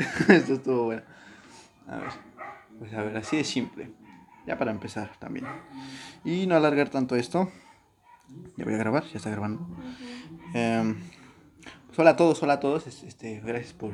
Esto estuvo bueno. A ver, pues a ver, así de simple. Ya para empezar también. Y no alargar tanto esto. Ya voy a grabar, ya está grabando. Em, pues hola a todos, hola a todos. Este, gracias por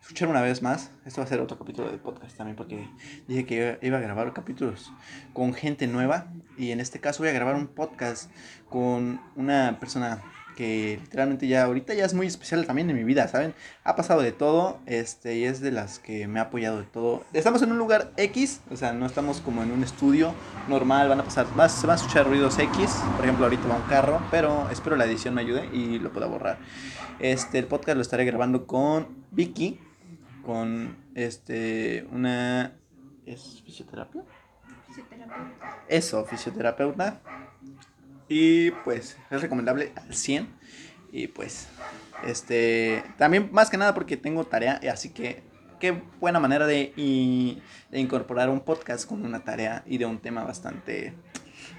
escuchar una vez más. Esto va a ser otro capítulo de podcast también porque dije que iba a grabar capítulos con gente nueva. Y en este caso voy a grabar un podcast con una persona que literalmente ya ahorita ya es muy especial también en mi vida, ¿saben? Ha pasado de todo, este, y es de las que me ha apoyado de todo. Estamos en un lugar X, o sea, no estamos como en un estudio normal, van a pasar, se van a escuchar ruidos X, por ejemplo, ahorita va un carro, pero espero la edición me ayude y lo pueda borrar. Este, el podcast lo estaré grabando con Vicky, con, este, una, ¿es fisioterapia? Fisioterapeuta. Eso, fisioterapeuta y pues es recomendable al 100. Y pues, este, también más que nada porque tengo tarea, así que qué buena manera de, de incorporar un podcast con una tarea y de un tema bastante,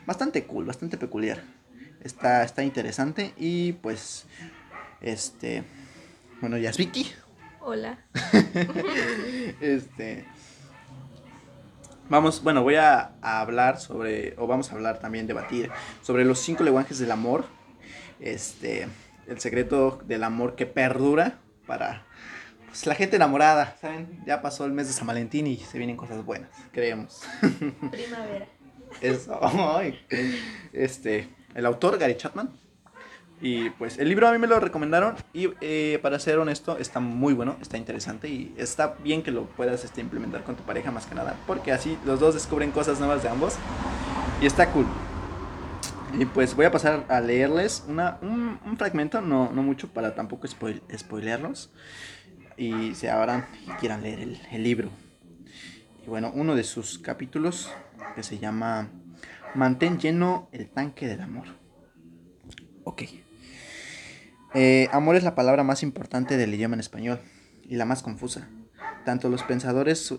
bastante cool, bastante peculiar. Está, está interesante y pues, este, bueno, ya es Vicky. Hola. este, Vamos, bueno, voy a, hablar sobre, o vamos a hablar también, debatir sobre los cinco lenguajes del amor. Este, el secreto del amor que perdura para pues, la gente enamorada, ¿saben? Ya pasó el mes de San Valentín y se vienen cosas buenas, creemos. Primavera. Eso, este, el autor Gary Chapman y pues el libro a mí me lo recomendaron y eh, para ser honesto está muy bueno, está interesante y está bien que lo puedas este, implementar con tu pareja más que nada, porque así los dos descubren cosas nuevas de ambos y está cool. Y pues voy a pasar a leerles una, un, fragmento, no, no mucho para tampoco spoil, spoilearlos y se abran y quieran leer el, el libro. Y bueno, uno de sus capítulos que se llama Mantén lleno el tanque del amor. Ok. Eh, amor es la palabra más importante del idioma en español y la más confusa. Tanto los pensadores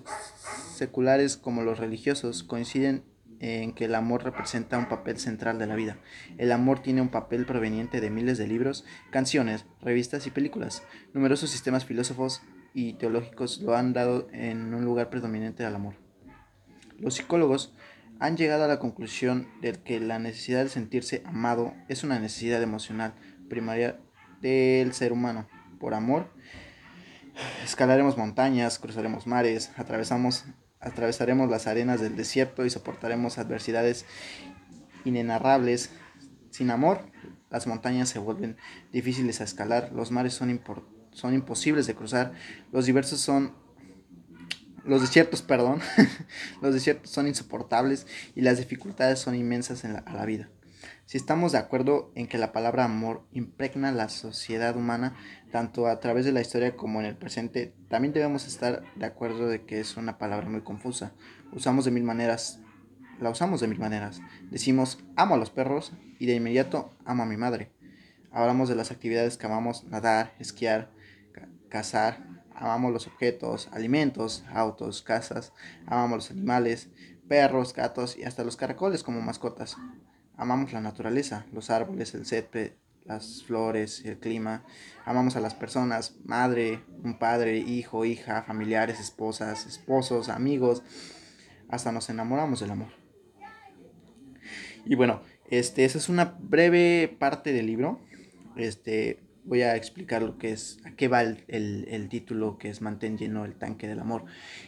seculares como los religiosos coinciden en que el amor representa un papel central de la vida. El amor tiene un papel proveniente de miles de libros, canciones, revistas y películas. Numerosos sistemas filósofos y teológicos lo han dado en un lugar predominante al amor. Los psicólogos han llegado a la conclusión de que la necesidad de sentirse amado es una necesidad emocional primaria del ser humano. Por amor, escalaremos montañas, cruzaremos mares, atravesamos, atravesaremos las arenas del desierto y soportaremos adversidades inenarrables. Sin amor, las montañas se vuelven difíciles a escalar, los mares son, imposibles de cruzar, los diversos son los desiertos, perdón, los desiertos son insoportables y las dificultades son inmensas en a la vida. Si estamos de acuerdo en que la palabra amor impregna la sociedad humana tanto a través de la historia como en el presente, también debemos estar de acuerdo de que es una palabra muy confusa. Usamos de mil maneras, la usamos de mil maneras. Decimos amo a los perros y de inmediato amo a mi madre. Hablamos de las actividades que amamos, nadar, esquiar, cazar, amamos los objetos, alimentos, autos, casas, amamos los animales, perros, gatos y hasta los caracoles como mascotas. Amamos la naturaleza, los árboles, el césped, las flores, el clima. Amamos a las personas, madre, un padre, hijo, hija, familiares, esposas, esposos, amigos. Hasta nos enamoramos del amor. Y bueno, este, esa es una breve parte del libro. Este, voy a explicar lo que es, a qué va el, el, título que es Mantén lleno el tanque del amor.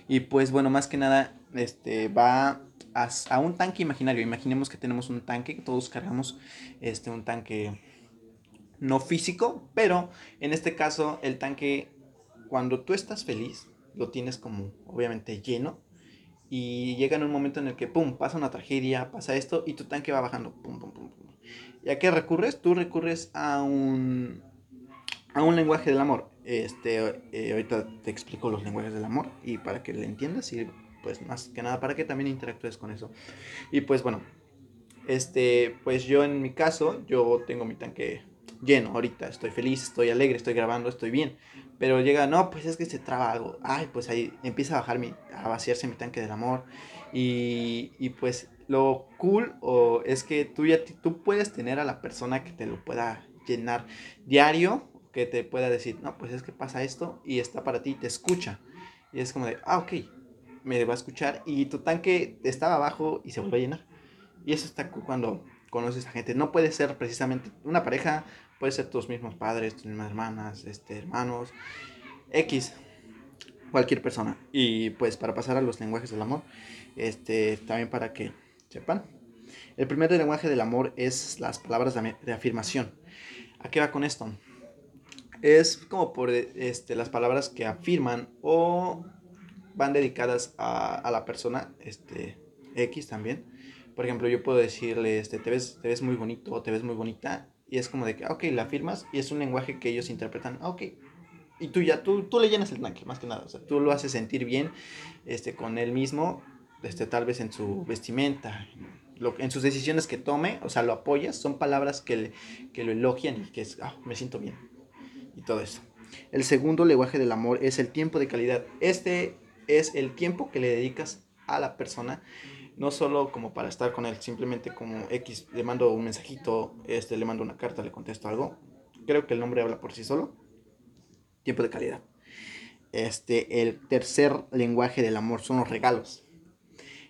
Y pues bueno, más que nada, este, va a, un tanque imaginario. Imaginemos que tenemos un tanque, que todos cargamos este, un tanque no físico, pero en este caso el tanque, cuando tú estás feliz, lo tienes como obviamente lleno y llega en un momento en el que, ¡pum!, pasa una tragedia, pasa esto y tu tanque va bajando, ¡pum, pum, pum! pum. ¿Y a qué recurres? Tú recurres a un, a un lenguaje del amor. Este, eh, ahorita te explico los lenguajes del amor y para que le entiendas y pues más que nada para que también interactúes con eso. Y pues bueno, este, pues yo en mi caso, yo tengo mi tanque lleno ahorita, estoy feliz, estoy alegre, estoy grabando, estoy bien. Pero llega, no, pues es que se traba algo. Ay, pues ahí empieza a bajar mi, a vaciarse mi tanque del amor. Y, y pues lo cool o es que tú ya tú puedes tener a la persona que te lo pueda llenar diario que te pueda decir, no, pues es que pasa esto y está para ti, te escucha. Y es como de, ah, ok, me va a escuchar y tu tanque estaba abajo y se vuelve a llenar. Y eso está cuando conoces a gente. No puede ser precisamente una pareja, puede ser tus mismos padres, tus mismas hermanas, este, hermanos, X, cualquier persona. Y pues para pasar a los lenguajes del amor, este, también para que sepan. El primer lenguaje del amor es las palabras de, afirmación. ¿A qué va con esto? Es como por este, las palabras que afirman o van dedicadas a, la persona este, X también. Por ejemplo, yo puedo decirle, este, te, ves, te ves muy bonito o te ves muy bonita. Y es como de que, ok, la afirmas y es un lenguaje que ellos interpretan, ok, y tú ya, tú, tú le llenas el tanque, más que nada. O sea, tú lo haces sentir bien este, con él mismo, este, tal vez en su vestimenta, lo, en sus decisiones que tome, o sea, lo apoyas. Son palabras que, que lo elogian y que es, ah, me siento bien. Y todo eso. El segundo lenguaje del amor es el tiempo de calidad. Este es el tiempo que le dedicas a la persona. No solo como para estar con él, simplemente como X, le mando un mensajito, este, le mando una carta, le contesto algo. Creo que el nombre habla por sí solo tiempo de calidad. Este, el tercer lenguaje del amor son los regalos.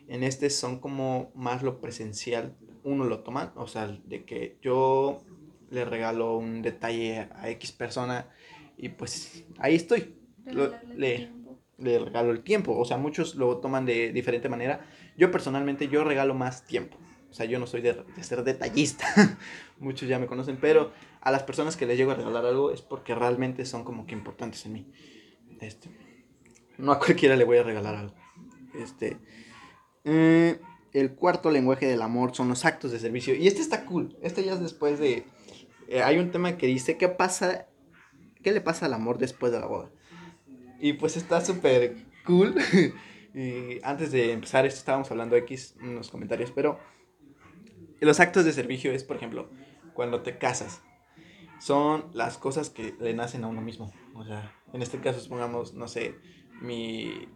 En este son como más lo presencial, uno lo toma, o sea, de que yo le regalo un detalle a X persona y pues ahí estoy. le, le regalo el tiempo, o sea, muchos lo toman de diferente manera. Yo personalmente, yo regalo más tiempo. O sea, yo no soy de, ser detallista. Muchos ya me conocen, pero a las personas que les llego a regalar algo es porque realmente son como que importantes en mí. Este, no a cualquiera le voy a regalar algo. Este, eh, el cuarto lenguaje del amor son los actos de servicio. Y este está cool. Este ya es después de... Eh, hay un tema que dice, ¿qué pasa? ¿Qué le pasa al amor después de la boda? Y pues está súper cool. y antes de empezar esto estábamos hablando X, unos comentarios, pero los actos de servicio es, por ejemplo, cuando te casas son las cosas que le nacen a uno mismo. O sea, en este caso, supongamos, no sé, mi,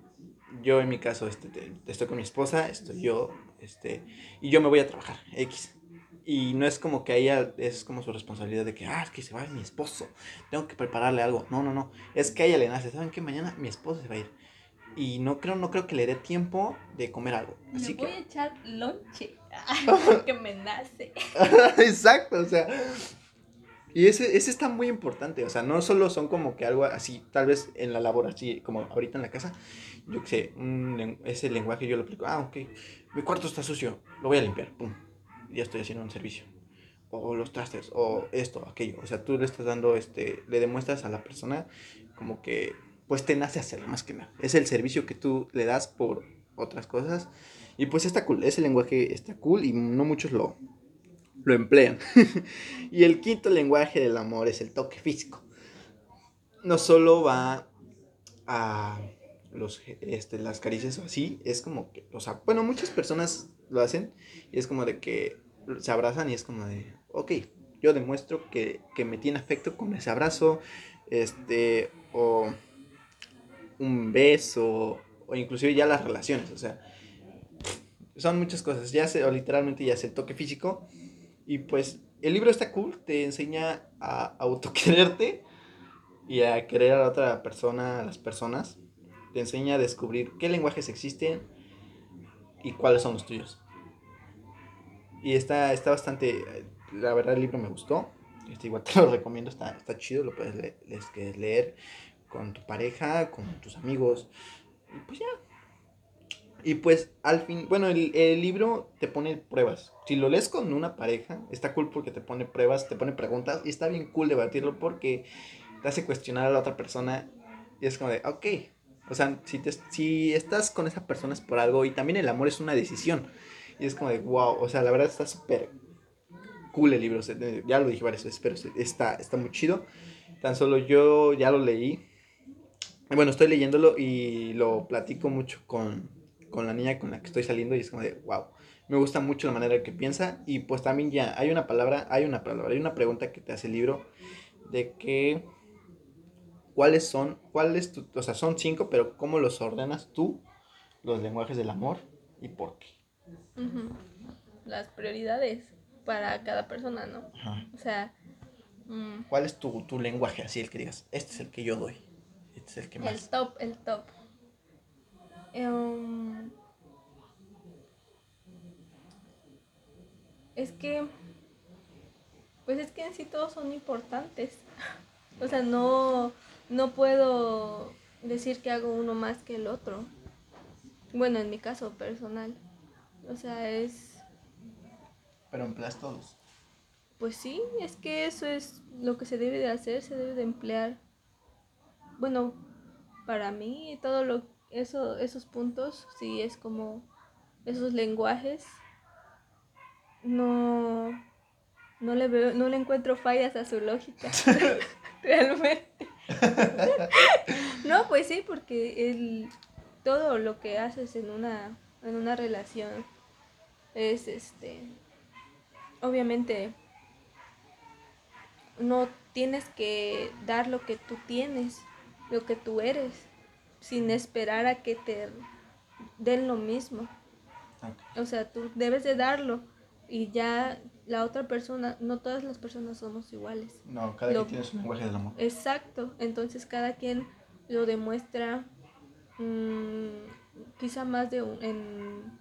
yo en mi caso este, estoy con mi esposa, estoy yo, este, y yo me voy a trabajar, X. Y no es como que ella es como su responsabilidad de que, ah, es que se va mi esposo, tengo que prepararle algo. No, no, no, es que a ella le nace, ¿saben qué? Mañana mi esposo se va a ir. Y no creo, no creo que le dé tiempo de comer algo. Así me voy a echar lonche, que me nace. Exacto, o sea, y ese, ese está muy importante, o sea, no solo son como que algo así, tal vez en la labor, así como ahorita en la casa, yo qué sé, ese lenguaje yo lo aplico, ah, ok, mi cuarto está sucio, lo voy a limpiar, pum, ya estoy haciendo un servicio. O los trastes, o esto, aquello, o sea, tú le estás dando, este, le demuestras a la persona como que, pues te nace hacerlo más que nada. Es el servicio que tú le das por otras cosas. Y pues está cool, ese lenguaje está cool y no muchos lo, lo emplean. y el quinto lenguaje del amor es el toque físico. No solo va a los, este, las caricias o así, es como que, o sea, bueno, muchas personas lo hacen y es como de que se abrazan y es como de, ok, yo demuestro que, que me tiene afecto con ese abrazo, este, o un beso, o inclusive ya las relaciones, o sea, son muchas cosas, ya sé, o literalmente ya sé el toque físico, y pues el libro está cool, te enseña a autoquererte y a querer a la otra persona, a las personas. Te enseña a descubrir qué lenguajes existen y cuáles son los tuyos. Y está, está bastante, la verdad el libro me gustó. Este, igual te lo recomiendo, está, está chido, lo puedes leer, leer con tu pareja, con tus amigos. Y pues ya, y pues al fin, bueno, el, el, libro te pone pruebas. Si lo lees con una pareja, está cool porque te pone pruebas, te pone preguntas y está bien cool debatirlo porque te hace cuestionar a la otra persona y es como de, ok, o sea, si, te, si estás con esa persona es por algo y también el amor es una decisión. Y es como de, wow, o sea, la verdad está súper cool el libro, ya lo dije varias veces, pero está, está muy chido. Tan solo yo ya lo leí. Bueno, estoy leyéndolo y lo platico mucho con, con la niña con la que estoy saliendo y es como de, wow, me gusta mucho la manera que piensa y pues también ya hay una palabra, hay una palabra, hay una pregunta que te hace el libro de que, ¿cuáles son, cuáles, o sea, son cinco, pero cómo los ordenas tú, los lenguajes del amor y por qué? Las prioridades para cada persona, ¿no? O sea, Mm, ¿Cuál es tu, tu lenguaje así, el que digas, este es el que yo doy? Este es el que el más. top, el top. Em, es que, pues es que en sí todos son importantes. O sea, no, no puedo decir que hago uno más que el otro. Bueno, en mi caso personal. O sea, es, Pero empleas todos. pues sí, es que eso es lo que se debe de hacer, se debe de emplear. Bueno, para mí todo lo eso esos puntos sí es como esos lenguajes no no le veo no le encuentro fallas a su lógica realmente no pues sí porque el todo lo que haces en una en una relación es este obviamente no tienes que dar lo que tú tienes, lo que tú eres, sin esperar a que te den lo mismo. O sea, tú debes de darlo y ya la otra persona, no todas las personas somos iguales. No, cada Lo- quien tiene su lenguaje del amor. Exacto, entonces cada quien lo demuestra mm, quizá más de un, en,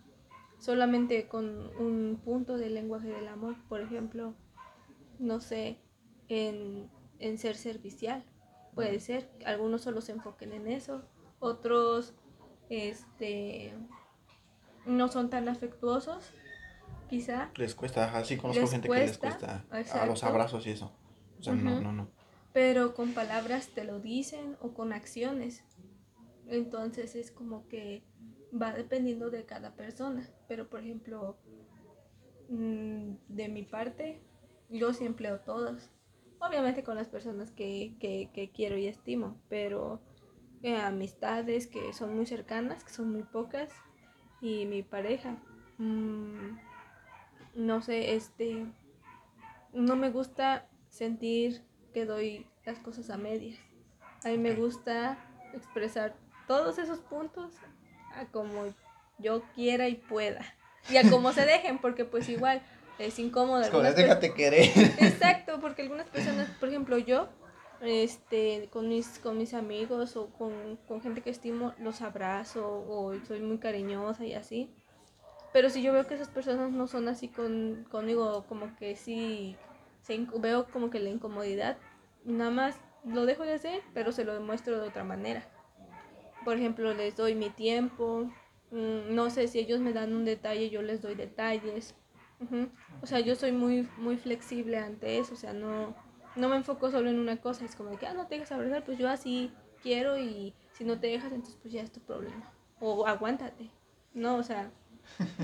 solamente con un punto del lenguaje del amor, por ejemplo, no sé, en, en ser servicial, puede ser, algunos solo se enfoquen en eso, otros este no son tan afectuosos, quizá, Les cuesta, ajá, sí conozco gente que les cuesta, a los abrazos y eso. O sea, no, no, no. pero con palabras te lo dicen o con acciones. Entonces es como que va dependiendo de cada persona. Pero por ejemplo, mm, de mi parte, yo sí empleo todos. Obviamente con las personas que, que- que quiero y estimo, pero eh, amistades que son muy cercanas, que son muy pocas, y mi pareja. mm, no sé, este, no me gusta sentir que doy las cosas a medias. A mí me gusta expresar todos esos puntos a como yo quiera y pueda. Y a como se dejen, porque pues igual es incómodo. Es como, déjate querer. Exacto, porque algunas personas, por ejemplo, yo, este, con mis, con mis amigos o con, con gente que estimo, los abrazo o soy muy cariñosa y así. Pero si yo veo que esas personas no son así con, conmigo, como que sí, se veo como que la incomodidad, nada más lo dejo de hacer, pero se lo demuestro de otra manera. Por ejemplo, les doy mi tiempo, mm, no sé si ellos me dan un detalle, yo les doy detalles. O sea, yo soy muy, muy flexible ante eso, o sea, no, no me enfoco solo en una cosa, es como de que, ah, no te dejas abrazar, pues yo así quiero y si no te dejas, entonces pues ya es tu problema. O aguántate, ¿no? O sea,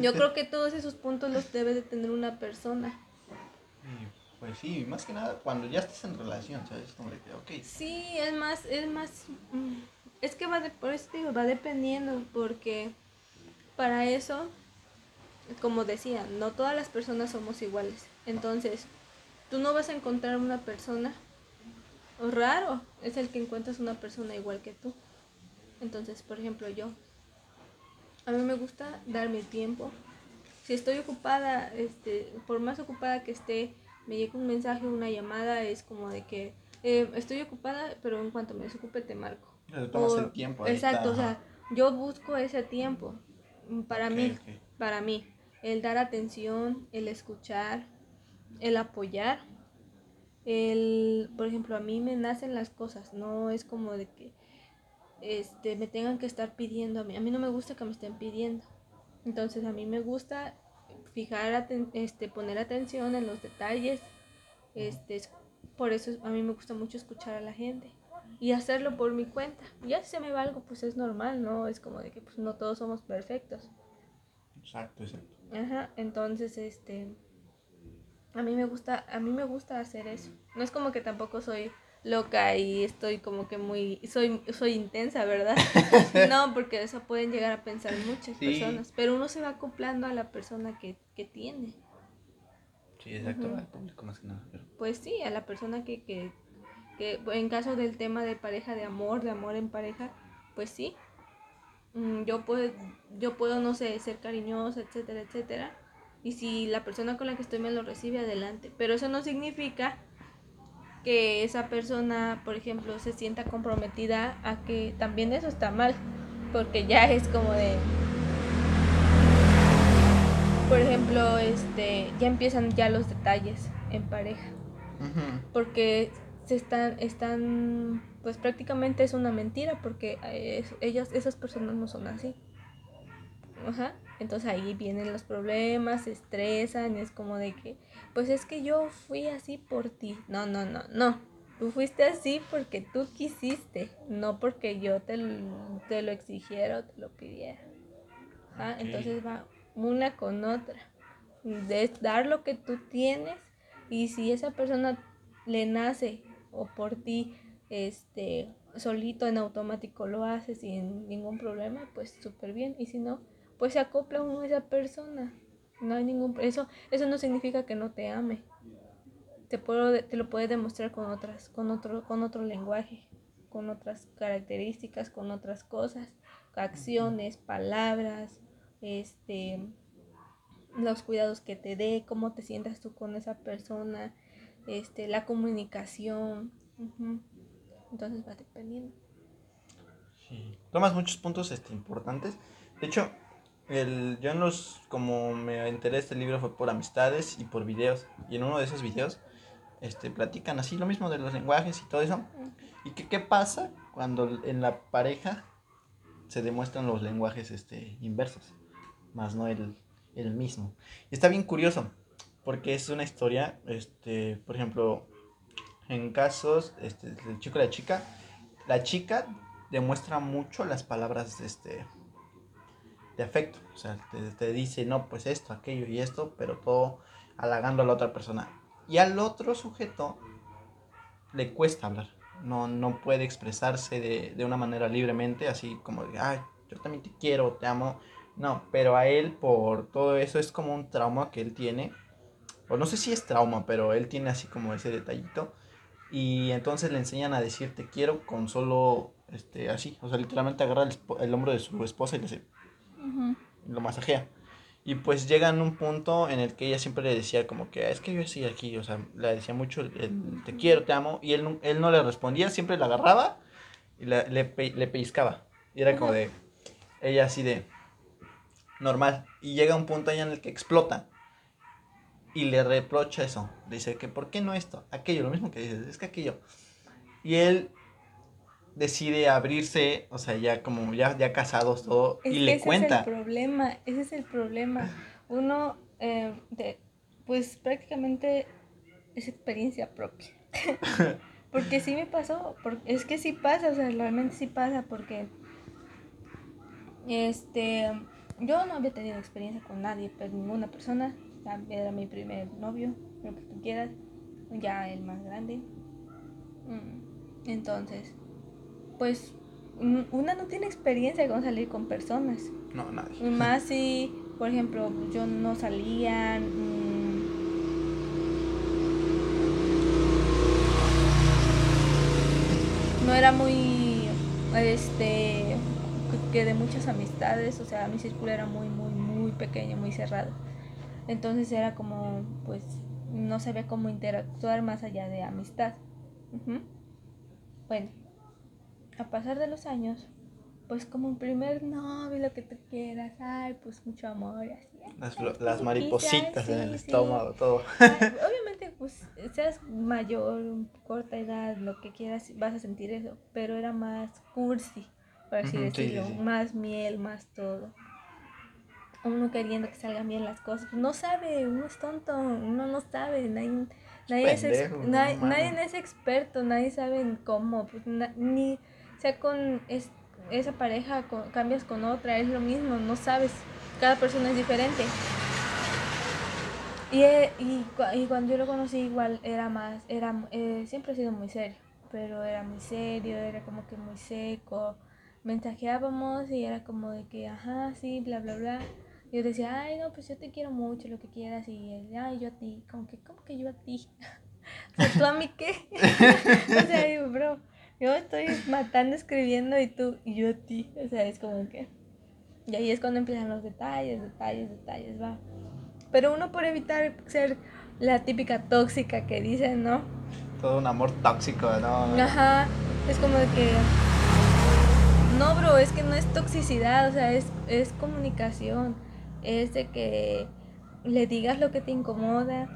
yo creo que todos esos puntos los debe de tener una persona. Pues sí, más que nada cuando ya estás en relación, ¿sabes? Como de que, ok, Sí, es más, es más, mm, es que va de, por eso digo, va dependiendo, porque para eso, como decía, no todas las personas somos iguales. Entonces, tú no vas a encontrar una persona, raro es el que encuentras una persona igual que tú. Entonces, por ejemplo, yo, a mí me gusta dar mi tiempo. Si estoy ocupada, este, por más ocupada que esté, me llega un mensaje, una llamada, es como de que eh, estoy ocupada, pero en cuanto me desocupe te marco. Tomas el tiempo. Exacto, está, o sea, yo busco ese tiempo para mí, para mí, el dar atención, el escuchar, el apoyar, el, por ejemplo, a mí me nacen las cosas, no es como de que este, me tengan que estar pidiendo a mí, a mí no me gusta que me estén pidiendo, entonces a mí me gusta fijar, aten- este, poner atención en los detalles, este, es- por eso a mí me gusta mucho escuchar a la gente y hacerlo por mi cuenta. Ya si se me va algo, pues es normal, ¿no? Es como de que pues no todos somos perfectos. Exacto, exacto. Ajá, entonces este a mí me gusta, a mí me gusta hacer eso. No es como que tampoco soy loca y estoy como que muy soy soy intensa, ¿verdad? no, porque eso pueden llegar a pensar muchas Sí. personas, pero uno se va acoplando a la persona que, que tiene. Sí, exacto, Ujú. al público más que nada. pero- Pues sí, a la persona que, que, que en caso del tema de pareja, de amor, de amor en pareja, pues sí. Mm, Yo puedo, yo puedo, no sé, ser cariñosa, etcétera, etcétera. Y si la persona con la que estoy me lo recibe, adelante. Pero eso no significa que esa persona, por ejemplo, se sienta comprometida a que también eso está mal, porque ya es como de, por ejemplo, este, ya empiezan ya los detalles en pareja, porque se están, están, pues prácticamente es una mentira, porque eh, ellas, esas personas no son así. Ajá. Entonces ahí vienen los problemas, se estresan, es como de que, pues es que yo fui así por ti. No, no, no, no. Tú fuiste así porque tú quisiste, no porque yo te, te lo exigiera o te lo pidiera. Entonces va una con otra. De dar lo que tú tienes y si esa persona le nace o por ti este solito en automático lo hace sin ningún problema, pues súper bien. Y si no, pues se acopla uno a esa persona. No hay ningún eso eso no significa que no te ame. Te puedo te lo puede demostrar con otras con otro con otro lenguaje, con otras características, con otras cosas, acciones, palabras, este los cuidados que te dé, cómo te sientas tú con esa persona, este la comunicación. Entonces va dependiendo. Sí. Tomas muchos puntos este, importantes. De hecho, el, yo en los, como me enteré de este libro fue por amistades y por videos. Y en uno de esos videos, este, platican así lo mismo de los lenguajes y todo eso. ¿Y qué, qué pasa cuando en la pareja se demuestran los lenguajes este, inversos? Más no el, el mismo. Y está bien curioso, porque es una historia, este, por ejemplo, en casos este, del chico y la chica, la chica demuestra mucho las palabras este, de afecto. O sea, te, dice, no, pues esto, aquello y esto, pero todo halagando a la otra persona. Y al otro sujeto le cuesta hablar. No, no puede expresarse de, de una manera libremente, así como de, ay, yo también te quiero, te amo. No, pero a él por todo eso es como un trauma que él tiene. O no sé si es trauma, pero él tiene así como ese detallito. Y entonces le enseñan a decir te quiero con solo, este, así. O sea, literalmente agarra el, el hombro de su esposa y le dice, lo masajea. Y pues llega en un punto en el que ella siempre le decía como que, es que yo estoy aquí, o sea, le decía mucho, te quiero, te amo, y él, él no le respondía, siempre la agarraba y le, le, pellizcaba. Y era como de, ella así de, normal. Y llega un punto allá en el que explota. Y le reprocha eso. Dice que, ¿por qué no esto? Aquello, lo mismo que dices, es que aquello. Y él decide abrirse, o sea, ya como ya, ya casados todo, y le cuenta. Ese es el problema, ese es el problema. Uno, eh, de, pues prácticamente es experiencia propia. porque sí me pasó, porque, es que sí pasa, o sea, realmente sí pasa, porque este, yo no había tenido experiencia con nadie, pero pues, ninguna persona, era mi primer novio, lo que tú quieras, ya el más grande. Mm, entonces, pues una no tiene experiencia con salir con personas. No, nadie. Más si, por ejemplo, yo no salía... Mm, no era muy, este, que de muchas amistades, o sea, mi círculo era muy, muy, muy pequeño, muy cerrado. Entonces era como, pues, no sabía cómo interactuar más allá de amistad. Bueno, a pasar de los años, pues como un primer novio, lo que tú quieras, ay, pues mucho amor, así. Las, las maripositas en el estómago, todo. obviamente, pues seas mayor, corta edad, lo que quieras, vas a sentir eso, pero era más cursi, por así decirlo, más miel, más todo. Uno queriendo que salgan bien las cosas, no sabe, uno es tonto, uno no sabe, nadie, nadie, es, nadie, nadie es experto, nadie sabe cómo, pues, ni sea con esa pareja, cambias con otra, es lo mismo, no sabes, cada persona es diferente. Y, eh, y, y cuando yo lo conocí igual era más, era, eh, siempre ha sido muy serio, pero era muy serio, era como que muy seco. Mensajeábamos y era como de que, ajá, sí, bla, bla, bla. Yo decía, ay, no, pues yo te quiero mucho, lo que quieras. Y él, ay, yo a ti, como que, como que yo a ti. o sea, ¿tú a mí qué? o sea, bro, yo estoy matando escribiendo y tú y yo a ti. O sea, es como que. Y ahí es cuando empiezan los detalles, detalles, detalles, va. Pero uno por evitar ser la típica tóxica que dicen, ¿no? todo un amor tóxico, ¿no? Ajá, es como de que... No, bro, es que no es toxicidad, o sea, es, es comunicación. Es de que le digas lo que te incomoda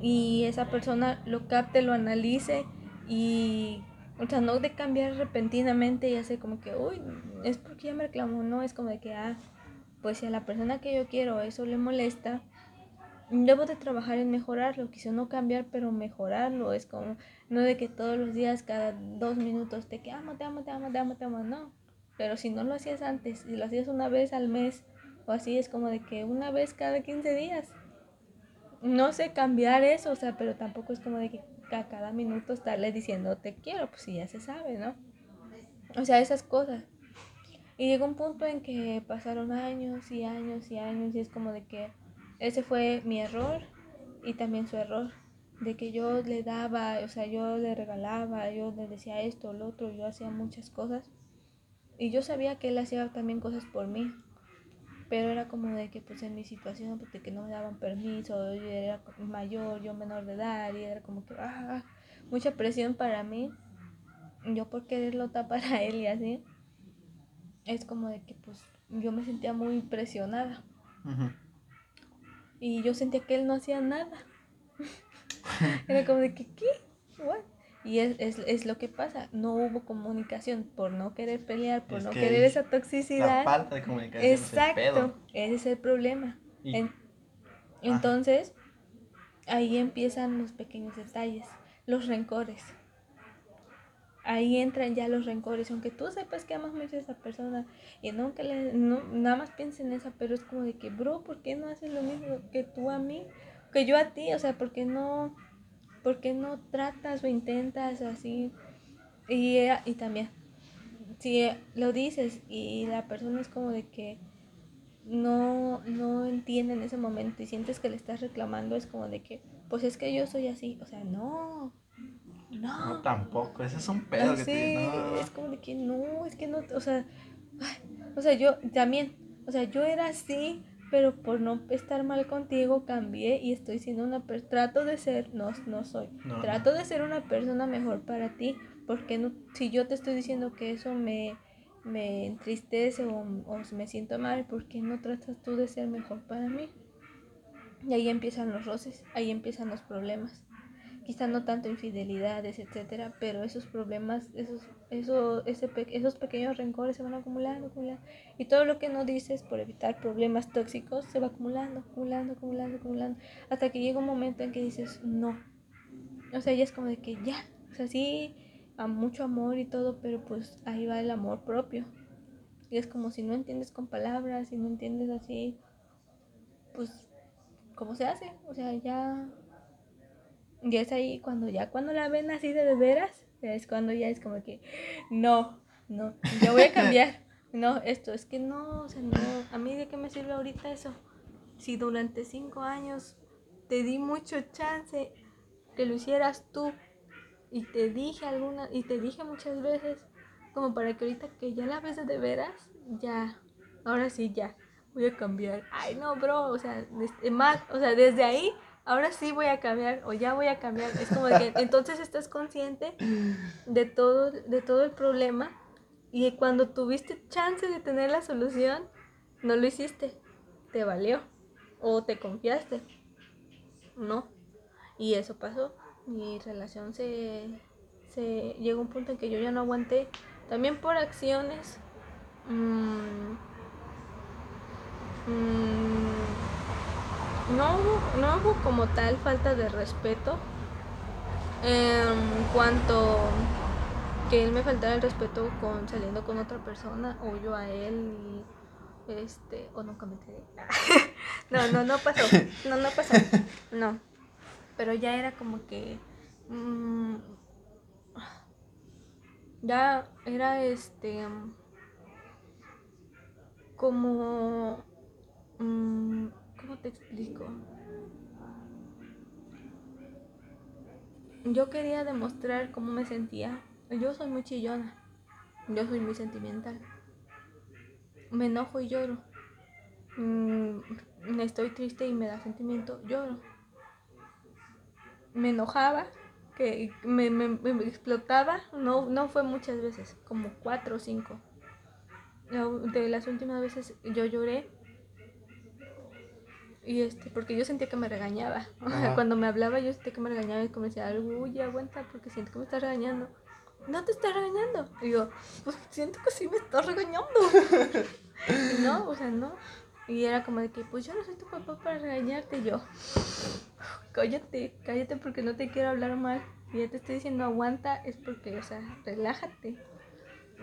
y esa persona lo capte, lo analice y, o sea, no de cambiar repentinamente y hacer como que, uy, es porque ya me reclamó, no, es como de que, ah, pues si a la persona que yo quiero eso le molesta, debo de trabajar en mejorarlo, quizá no cambiar, pero mejorarlo, es como, no de que todos los días, cada dos minutos, te que amo, te amo, te amo, te amo, te amo, no, pero si no lo hacías antes, si lo hacías una vez al mes, o así, es como de que una vez cada 15 días, no sé cambiar eso, o sea, pero tampoco es como de que a cada minuto estarle diciendo te quiero, pues si ya se sabe, ¿no? O sea, esas cosas. Y llegó un punto en que pasaron años y años y años y es como de que ese fue mi error y también su error. De que yo le daba, o sea, yo le regalaba, yo le decía esto, lo otro, yo hacía muchas cosas. Y yo sabía que él hacía también cosas por mí. Pero era como de que pues en mi situación, pues de que no me daban permiso, yo era mayor, yo menor de edad, y era como que ah, mucha presión para mí. Yo por quererlo tapar a él y así es como de que pues yo me sentía muy presionada. Y yo sentía que él no hacía nada. Era como de que, ¿qué? Y es, es, es, lo que pasa, no hubo comunicación por no querer pelear, por no querer esa toxicidad. La falta de comunicación. Exacto, ese es el problema. entonces, ahí empiezan los pequeños detalles, los rencores ahí entran ya los rencores, aunque tú sepas que amas mucho a esa persona y no que le, no, nada más pienses en esa, pero es como de que, bro, ¿por qué no haces lo mismo que tú a mí? Que yo a ti, o sea, ¿por qué no, por qué no tratas o intentas así? Y, y también, si lo dices y la persona es como de que no, no entiende en ese momento y sientes que le estás reclamando, es como de que, pues es que yo soy así, o sea, no, no. tampoco, ese es un pedo que te, Es como de que no, es que no, o sea, o sea, yo también, o sea, yo era así, pero por no estar mal contigo cambié y estoy siendo una persona, trato de ser, no, no soy, trato de ser una persona mejor para ti, porque no, si yo te estoy diciendo que eso me, me entristece o, o me siento mal, ¿por qué no tratas tú de ser mejor para mí? Y ahí empiezan los roces, ahí empiezan los problemas quizá no tanto infidelidades, etcétera, pero esos problemas, esos, esos, ese, esos pequeños rencores se van acumulando, acumulando. Y todo lo que no dices por evitar problemas tóxicos se va acumulando, acumulando, acumulando, acumulando, hasta que llega un momento en que dices, no. O sea, ya es como de que ya, o sea, sí, a mucho amor y todo, pero pues ahí va el amor propio. Y es como si no entiendes con palabras, si no entiendes así, pues, ¿cómo se hace? O sea, ya y es ahí cuando ya cuando la ven así de, de veras, es cuando ya es como que, no, no, yo voy a cambiar. No, esto es que no, o sea, no, a mí de qué me sirve ahorita eso. Si durante cinco años te di mucho chance que lo hicieras tú y te dije alguna y te dije muchas veces como para que ahorita que ya la ves de veras, ya, ahora sí ya voy a cambiar. Ay, no, bro, o sea, más, o sea, desde ahí ahora sí voy a cambiar o ya voy a cambiar. Es como que entonces estás consciente de todo, de todo el problema y cuando tuviste chance de tener la solución, no lo hiciste. Te valió o te confiaste. No. Y eso pasó. Mi relación se, se llegó a un punto en que yo ya no aguanté. También por acciones. Mmm, no hubo, no hubo como tal falta de respeto en cuanto que él me faltara el respeto con saliendo con otra persona o yo a él y este o nunca me no no no pasó no no pasó no. Pero ya era como que mm, ya era este como mm, ¿Cómo te explico? Yo quería demostrar cómo me sentía. Yo soy muy chillona. Yo soy muy sentimental. Me enojo y lloro. Mm, estoy triste y me da sentimiento. Lloro. Me enojaba, que me, me, me explotaba, no, no fue muchas veces, como cuatro o cinco. De las últimas veces yo lloré. Y este, porque yo sentía que me regañaba. Ajá. cuando me hablaba yo sentía que me regañaba y como decía, uy, aguanta, porque siento que me está regañando. No te está regañando. Y yo, pues siento que sí me está regañando. y no, o sea, no. Y era como de que, pues yo no soy tu papá para regañarte. Y yo, cállate, cállate porque no te quiero hablar mal. Y ya te estoy diciendo aguanta, es porque, o sea, relájate.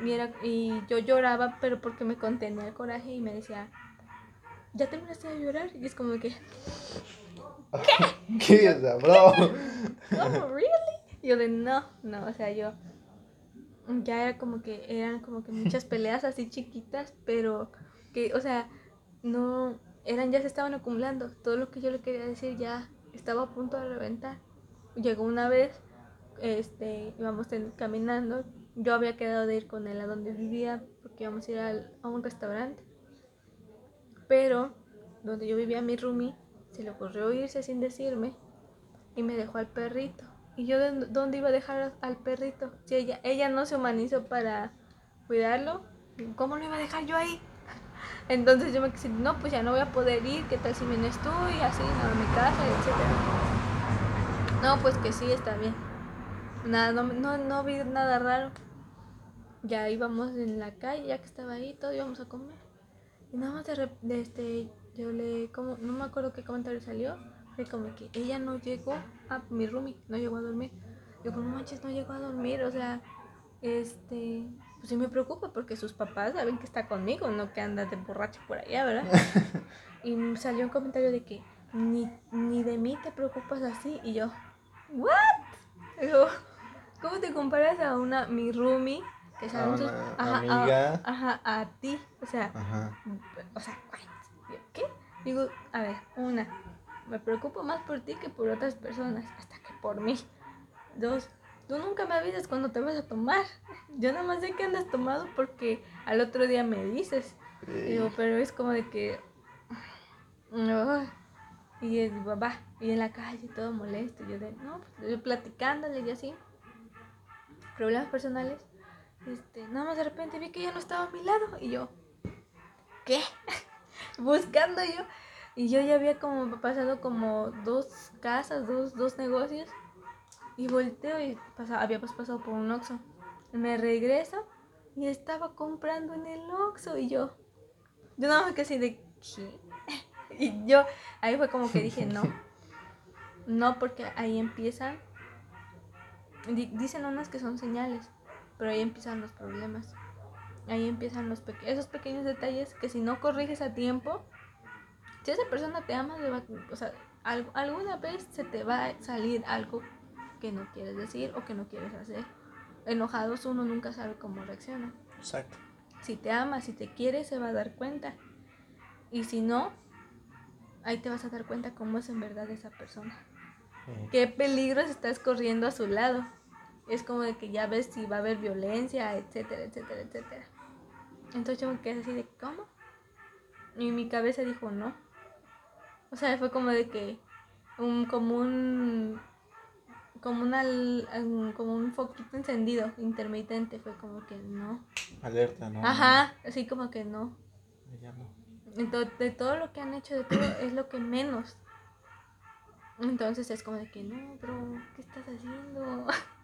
Y, era- y yo lloraba, pero porque me contenía el coraje y me decía, ya terminaste de llorar. Y es como que, ¿Qué es esa, bro? oh, really? Y yo de no, no, o sea, yo ya era como que eran como que muchas peleas así chiquitas, pero que, o sea, no, eran, ya se estaban acumulando. Todo lo que yo le quería decir ya estaba a punto de reventar. Llegó una vez, este, íbamos caminando, yo había quedado de ir con él a donde vivía, porque íbamos a ir al- a un restaurante. Pero donde yo vivía mi roomie, se le ocurrió irse sin decirme y me dejó al perrito. ¿Y yo de dónde iba a dejar al perrito? Si ella, ella no se humanizó para cuidarlo, ¿cómo lo iba a dejar yo ahí? Entonces yo me quise, no, pues ya no voy a poder ir, ¿qué tal si vienes tú? Y así, no, mi casa, etc. No, pues que sí, está bien. Nada, no, no, no vi nada raro. Ya íbamos en la calle, ya que estaba ahí, todos íbamos a comer. Y nada más de, de este, yo le, como, no me acuerdo qué comentario salió, fue como que ella no llegó a mi roomie, no llegó a dormir. Yo como, no manches, no llegó a dormir, o sea, este, pues sí me preocupa porque sus papás saben que está conmigo, no que anda de borracho por allá, ¿verdad? y salió un comentario de que ni, ni de mí te preocupas así, y yo, ¿what? Digo, ¿cómo te comparas a una, mi roomie, que saben A una ajá, amiga. A, ajá, a ti, o sea, Ajá. o sea, ¿qué? Digo, a ver, una, me preocupo más por ti que por otras personas, hasta que por mí. Dos, tú nunca me avisas cuando te vas a tomar. Yo nada más sé que andas tomado porque al otro día me dices. Digo, pero es como de que... Ay. Y el papá, y en la calle todo molesto. Yo de, no, pues, yo platicándole y así. Problemas personales. Este, nada más de repente vi que ya no estaba a mi lado. Y yo, ¿qué? Buscando yo. Y yo ya había como pasado como dos casas, dos, dos negocios. Y volteo y pasa, había pasado por un Oxxo. Me regreso y estaba comprando en el Oxxo. Y yo, yo nada más que así de, ¿qué? Y yo, ahí fue como que dije, no. No, porque ahí empiezan. di- Dicen unas que son señales, pero ahí empiezan los problemas. Ahí empiezan los peque- esos pequeños detalles que si no corriges a tiempo, si esa persona te ama, le va- o sea, al- alguna vez se te va a salir algo que no quieres decir o que no quieres hacer. Enojados uno nunca sabe cómo reacciona. Exacto. Si te ama, si te quiere, se va a dar cuenta. Y si no, ahí te vas a dar cuenta cómo es en verdad esa persona. Sí. Qué peligros estás corriendo a su lado. Es como de que ya ves si va a haber violencia, etcétera, etcétera, etcétera. Entonces yo me quedé así de, ¿cómo? Y mi cabeza dijo, no. O sea, fue como de que, un, como un, como una, como un foquito encendido, intermitente, fue como que no. Alerta, ¿no? Ajá, así como que no. Ya no. Entonces, de todo lo que han hecho, de todo, es lo que menos. Entonces es como de que, no, bro, ¿qué estás haciendo?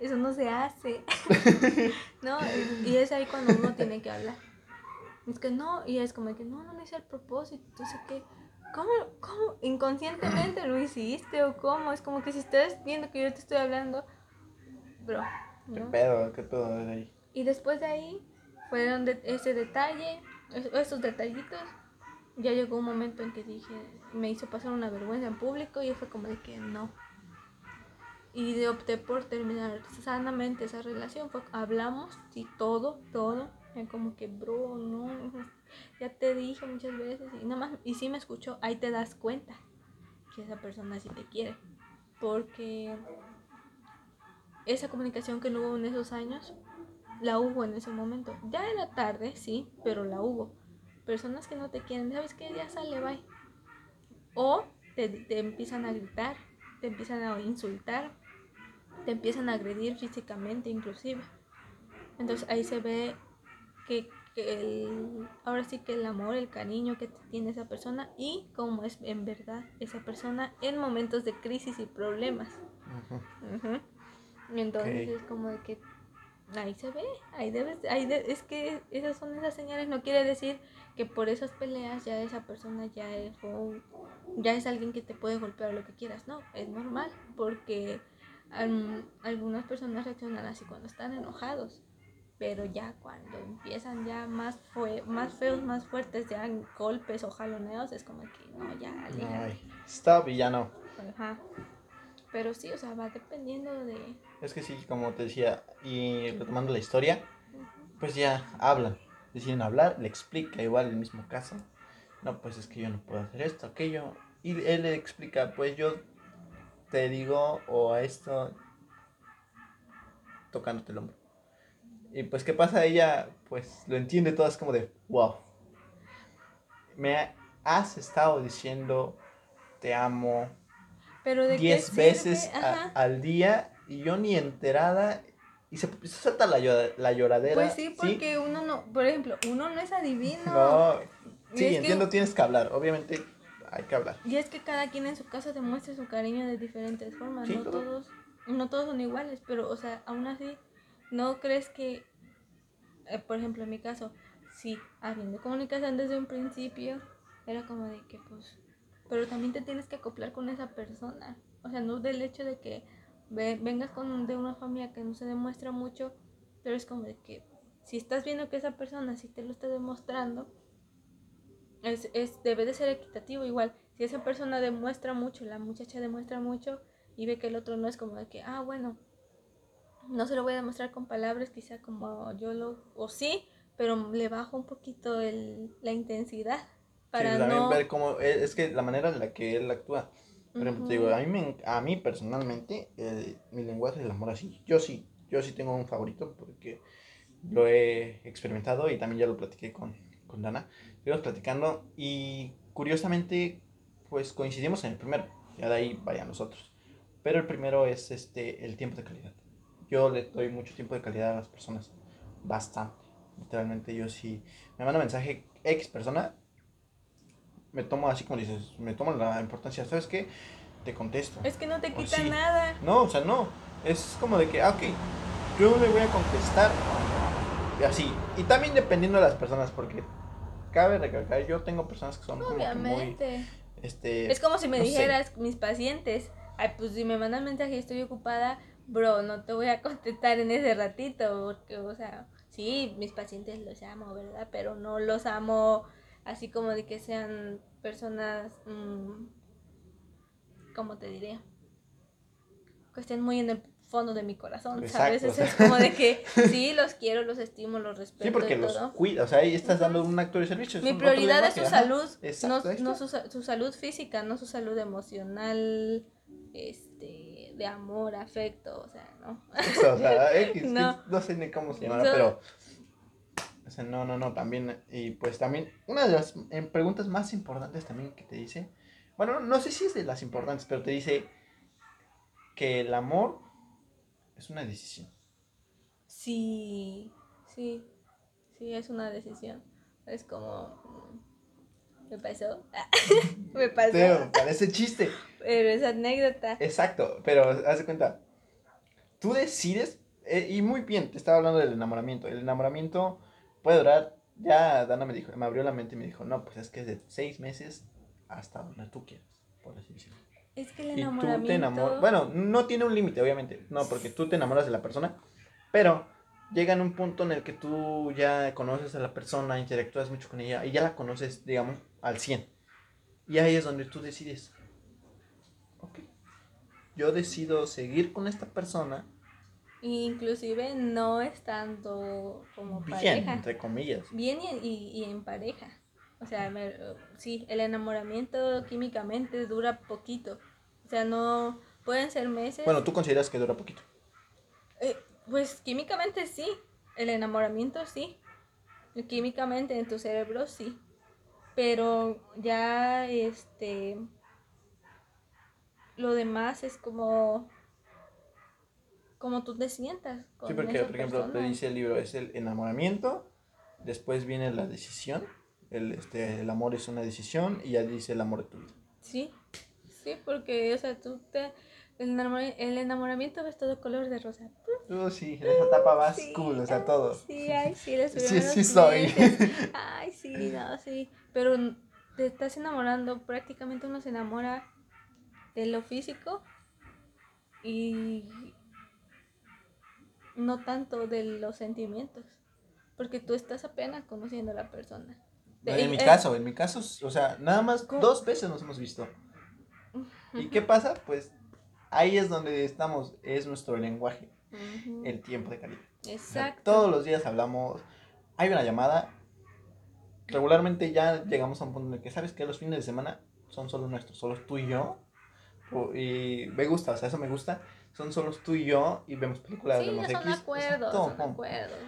Eso no se hace. no, y es ahí cuando uno tiene que hablar. Es que no, y es como de que no, no lo hice al propósito. Entonces, ¿qué? ¿Cómo, ¿Cómo inconscientemente lo hiciste o cómo? Es como que si estás viendo que yo te estoy hablando, bro, ¿Qué ¿no? pedo? ¿Qué pedo de ahí? Y después de ahí fueron de ese detalle, es- esos detallitos. Ya llegó un momento en que dije, me hizo pasar una vergüenza en público y fue como de que no. Y opté por terminar sanamente esa relación. Hablamos, sí, todo, todo. Y como que, bro, no, ya te dije muchas veces. Y nada más, y sí me escuchó, ahí te das cuenta que esa persona sí te quiere. Porque esa comunicación que no hubo en esos años, la hubo en ese momento. Ya era tarde, sí, pero la hubo. Personas que no te quieren, ¿sabes qué? Ya sale, bye. O te, te empiezan a gritar, te empiezan a insultar, te empiezan a agredir físicamente inclusive. Entonces ahí se ve que, el, ahora sí que el amor, el cariño que tiene esa persona y cómo es en verdad esa persona en momentos de crisis y problemas. Entonces es como de que ahí se ve, ahí debes, ahí es que esas son esas señales, no quiere decir que por esas peleas ya esa persona ya es, ya es alguien que te puede golpear lo que quieras, no, es normal, porque algunas personas reaccionan así cuando están enojados, pero ya cuando empiezan ya más, fue, más feos, más fuertes, ya golpes o jaloneos, es como que no, ya, Ay, stop y ya no. Ajá. Pero sí, o sea, va dependiendo de... Es que sí, como te decía, y retomando la historia, pues ya hablan, deciden hablar, le explica igual el mismo caso. No, pues es que yo no puedo hacer esto, aquello. Y él le explica, pues yo te digo, o a esto, tocándote el hombro. Y pues, ¿qué pasa? Ella, pues, lo entiende todo, es como de, wow. Me has estado diciendo, te amo, pero de 10 veces al día y yo ni enterada y se, se suelta la, la, lloradera. Pues sí, porque uno no, por ejemplo, uno no es adivino. No, sí, entiendo, tienes que hablar, obviamente hay que hablar. Y es que cada quien en su casa demuestra su cariño de diferentes formas, no todos no todos son iguales, pero o sea, aún así no crees que eh, por ejemplo, en mi caso, sí, habiendo comunicación desde un principio, era como de que pues pero también te tienes que acoplar con esa persona. O sea, no del hecho de que vengas con, de una familia que no se demuestra mucho, pero es como de que si estás viendo que esa persona sí te lo está demostrando, es, es, debe de ser equitativo igual. Si esa persona demuestra mucho, la muchacha demuestra mucho y ve que el otro no es como de que, ah, bueno, no se lo voy a demostrar con palabras, quizá como yo lo, o sí, pero le bajo un poquito el, la intensidad para también ver cómo, e, es que la manera en la que él actúa. Por ejemplo, te digo, a mí, a mí personalmente, mi lenguaje del amor así, yo sí, yo sí tengo un favorito porque lo he experimentado y también ya lo platiqué con, con Dana. Estuvimos platicando y curiosamente, pues coincidimos en el primero, ya de ahí vayan los otros. Pero el primero es este, el tiempo de calidad. Yo le doy mucho tiempo de calidad a las personas, bastante. Literalmente yo sí, me manda mensaje X persona, me tomo así como dices, me tomo la importancia, ¿sabes qué? Te contesto. Es que no te quita nada. No, o sea, no. Es como de que, ah, ok, yo le voy a contestar así. Y también dependiendo de las personas, porque cabe recalcar, yo tengo personas que son Obviamente. muy, este, es como si me dijeras, mis pacientes, ay, pues si me mandan mensaje y estoy ocupada, bro, no te voy a contestar en ese ratito, porque, o sea, sí, mis pacientes los amo, ¿verdad? Pero no los amo así como de que sean personas, mmm, ¿cómo te diría? Que estén muy en el fondo de mi corazón, ¿sabes? es como de que sí, los quiero, los estimo, los respeto. Sí, porque los cuida, o sea, ahí estás dando un acto de servicio. Mi prioridad es su salud, no, su, su, salud física, no su salud emocional, este, de amor, afecto, o sea, ¿no? o sea, X, no. no sé ni cómo se llama, pero o sea, no, no, no, también, y pues también, una de las preguntas más importantes también que te dice, bueno, no sé si es de las importantes, pero te dice que el amor es una decisión. Sí, sí, sí, es una decisión. Es como, me pasó, me pasó. parece chiste. Pero es anécdota. Exacto, pero haz de cuenta, tú decides, eh, y muy bien, te estaba hablando del enamoramiento. El enamoramiento puede durar, ya Dana me dijo, me abrió la mente y me dijo, no, pues es que es de seis meses hasta donde tú quieras, por así decirlo. Es que el enamoramiento... bueno, no tiene un límite, obviamente, no, porque tú te enamoras de la persona, pero llega en un punto en el que tú ya conoces a la persona, interactúas mucho con ella y ya la conoces, digamos, al 100. Y ahí es donde tú decides, ok, yo decido seguir con esta persona Inclusive no estando como Bien, pareja. entre comillas. Bien y, y, en pareja. O sea, sí, el enamoramiento químicamente dura poquito. O sea, no pueden ser meses. Bueno, ¿tú consideras que dura poquito? Eh, pues químicamente sí. El enamoramiento sí. Químicamente en tu cerebro sí. Pero ya este... Lo demás es como como tú te sientas. sí, porque, por ejemplo, te dice el libro, es el enamoramiento, después viene la decisión, el, este, el amor es una decisión, y ya dice el amor de tu vida. Sí, sí, porque, o sea, tú te... El, enamoramiento ves todo color de rosa. Oh, sí, en esa etapa vas cool, o sea, todo. Sí, ay, sí, les Sí, sí soy. Ay, sí, no, sí. Pero te estás enamorando, prácticamente uno se enamora de lo físico y no tanto de los sentimientos, porque tú estás apenas conociendo a la persona. En mi caso, en mi caso, o sea, nada más dos veces nos hemos visto. ¿Y qué pasa? Pues ahí es donde estamos, es nuestro lenguaje, el tiempo de calidad. Exacto. todos los días hablamos, hay una llamada, regularmente ya llegamos a un punto en el que, ¿sabes que Los fines de semana son solo nuestros, solo tú y yo, y me gusta, o sea, eso me gusta. Son solo tú y yo y vemos películas, sí, vemos son X. Acuerdos, son acuerdos.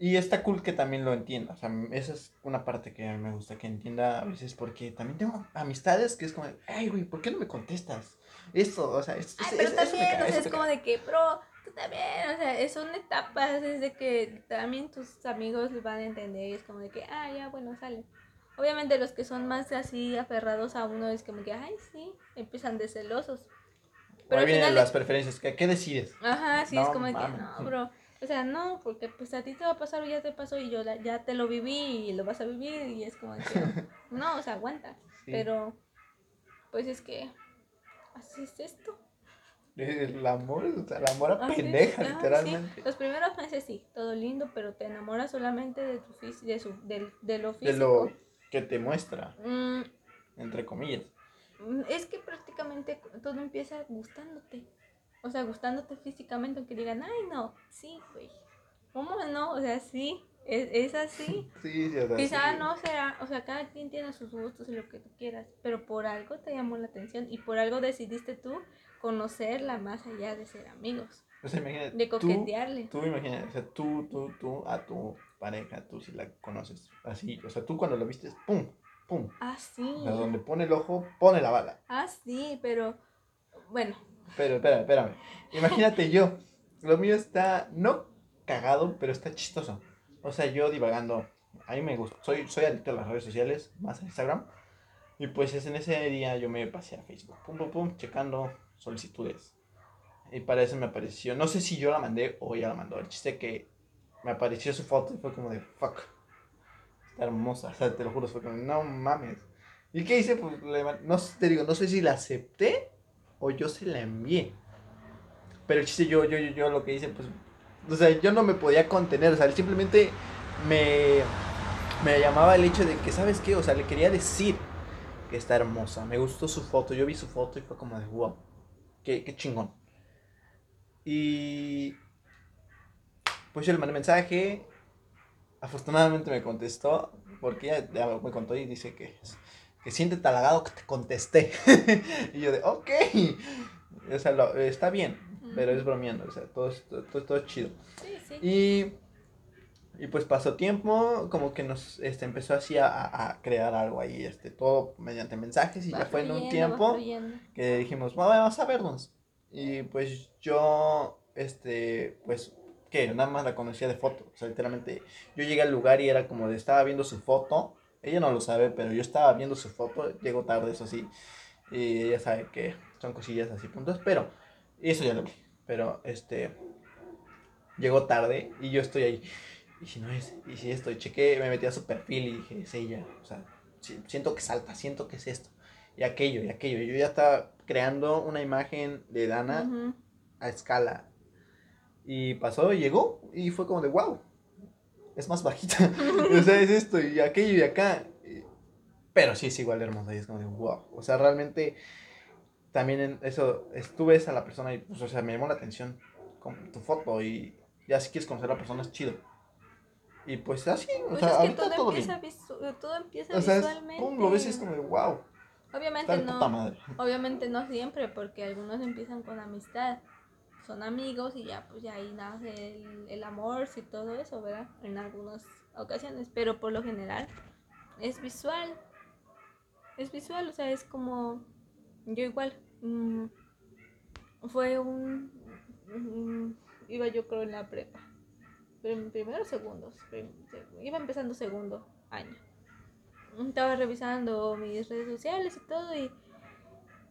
Y está cool que también lo entienda. O sea, esa es una parte que me gusta que entienda a veces porque también tengo amistades que es como, ay, güey, ¿por qué no me contestas? Esto, o sea, es, ay, pero también, o sea, es como de que, bro, tú también, o sea, son etapas, es de que también tus amigos van a entender, es como de que, ah, ya, bueno, sale. Obviamente los que son más así aferrados a uno es como que, ay, sí, empiezan de celosos. Pero ahí vienen las preferencias, ¿qué, ¿qué decides? Ajá, sí, es como que, no, bro. O sea, no, porque pues a ti te va a pasar o ya te pasó y yo ya te lo viví y lo vas a vivir y es como que, no, o sea, aguanta. Pero, pues es que, así es esto. El amor, o sea, el amor a pendeja, literalmente. Los primeros meses sí, todo lindo, pero te enamoras solamente de tu de, su, de, de lo físico. De lo que te muestra, mm. entre comillas. Mm, es que prácticamente todo empieza gustándote. O sea, gustándote físicamente, aunque digan, ay, no, sí, güey. ¿Cómo no? O sea, sí, es, es así. sí, sí, Quizá no será, o sea, cada quien tiene sus gustos y lo que tú quieras, pero por algo te llamó la atención y por algo decidiste tú conocerla más allá de ser amigos. O sea, imagínate. De coquetearle. Tú, tú imagínate, o sea, tú, tú, tú, a tu pareja, tú si la conoces así, o sea, tú cuando lo viste, ¡pum! ¡pum! Ah, sí. O sea, donde pone el ojo, pone la bala. Ah, sí, pero bueno. Pero, espérame, espérame. Imagínate yo, lo mío está, no cagado, pero está chistoso. O sea, yo divagando, a mí me gusta, soy, soy adicto a las redes sociales, más a Instagram. Y pues es en ese día yo me pasé a Facebook, pum, pum, pum, checando solicitudes. Y para eso me apareció, no sé si yo la mandé o ella la mandó. El chiste que me apareció su foto y fue como de, fuck, está hermosa, o sea, te lo juro, fue como, no mames. ¿Y qué hice? Pues, no te digo, no sé si la acepté o yo se la envié. Pero el chiste, yo, yo, yo, yo lo que hice, pues, o sea, yo no me podía contener, o sea, simplemente me, me llamaba el hecho de que, ¿sabes qué? O sea, le quería decir que está hermosa, me gustó su foto, yo vi su foto y fue como de, wow, qué, qué chingón. Y pues yo le mandé mensaje. Afortunadamente me contestó. Porque ya, me contó y dice que, que siente talagado que te contesté. y yo de, ok. O sea, está bien. Pero es bromeando. O sea, todo, todo, todo, chido. Sí, sí. Y. Y pues pasó tiempo, como que nos este, empezó así a, a crear algo ahí, este, todo mediante mensajes y ya fue en un tiempo que dijimos, vamos a vernos. Y pues yo, este, pues que nada más la conocía de foto. O sea, literalmente yo llegué al lugar y era como de estaba viendo su foto. Ella no lo sabe, pero yo estaba viendo su foto. Llego tarde, eso sí. Y ella sabe que son cosillas así, puntos. Pero eso ya lo vi. Pero este. Llegó tarde y yo estoy ahí. Y si no es, y si esto, y chequé, me metí a su perfil y dije, es ella. O sea, siento que salta, siento que es esto. Y aquello, y aquello. Yo ya estaba creando una imagen de Dana a escala y pasó, y llegó, y fue como de, wow, es más bajita. o sea, es esto, y aquello, y acá. Pero sí es igual de hermosa, y es como de, wow. O sea, realmente, también en eso, estuve a la persona y, pues, o sea, me llamó la atención con tu foto, y ya si quieres conocer a la persona es chido. Y pues así, o pues sea, ahorita todo, todo empieza, todo empieza o sea, visualmente. pum, lo ves y es como de, wow. Obviamente no, obviamente no siempre, porque algunos empiezan con amistad son amigos y ya pues ya ahí nace el, el amor y todo eso, ¿verdad? En algunas ocasiones, pero por lo general es visual. Es visual, o sea, es como yo igual. Mm, fue un mm, iba yo creo en la prepa. Primero segundos. Iba empezando segundo año. Estaba revisando mis redes sociales y todo y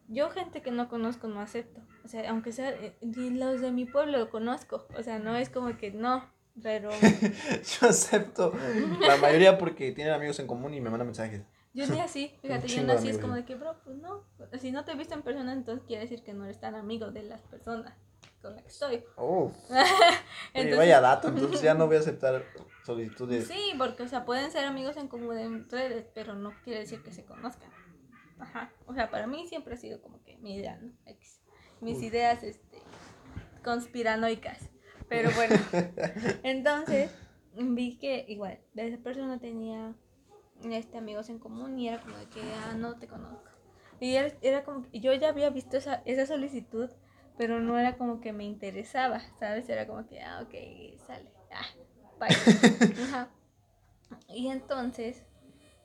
yo gente que no conozco no acepto. O sea, aunque sea, eh, los de mi pueblo lo conozco. O sea, no es como que no, pero... yo acepto la mayoría porque tienen amigos en común y me mandan mensajes. Yo ni así, fíjate, yo no así es como de que, bro, pues no. Si no te he visto en persona, entonces quiere decir que no eres tan amigo de las personas con las que estoy. Oh. entonces, vaya dato, entonces ya no voy a aceptar solicitudes. Sí, porque, o sea, pueden ser amigos en común en redes, pero no quiere decir que se conozcan. Ajá. O sea, para mí siempre ha sido como que mi idea, ¿no? Mis ideas, este, conspiranoicas. Pero bueno, entonces vi que igual, esa persona tenía este, amigos en común y era como de que, ah, no te conozco. Y era, era como que yo ya había visto esa, esa solicitud, pero no era como que me interesaba, ¿sabes? Era como que, ah, ok, sale, ah, bye. Ajá. Y entonces,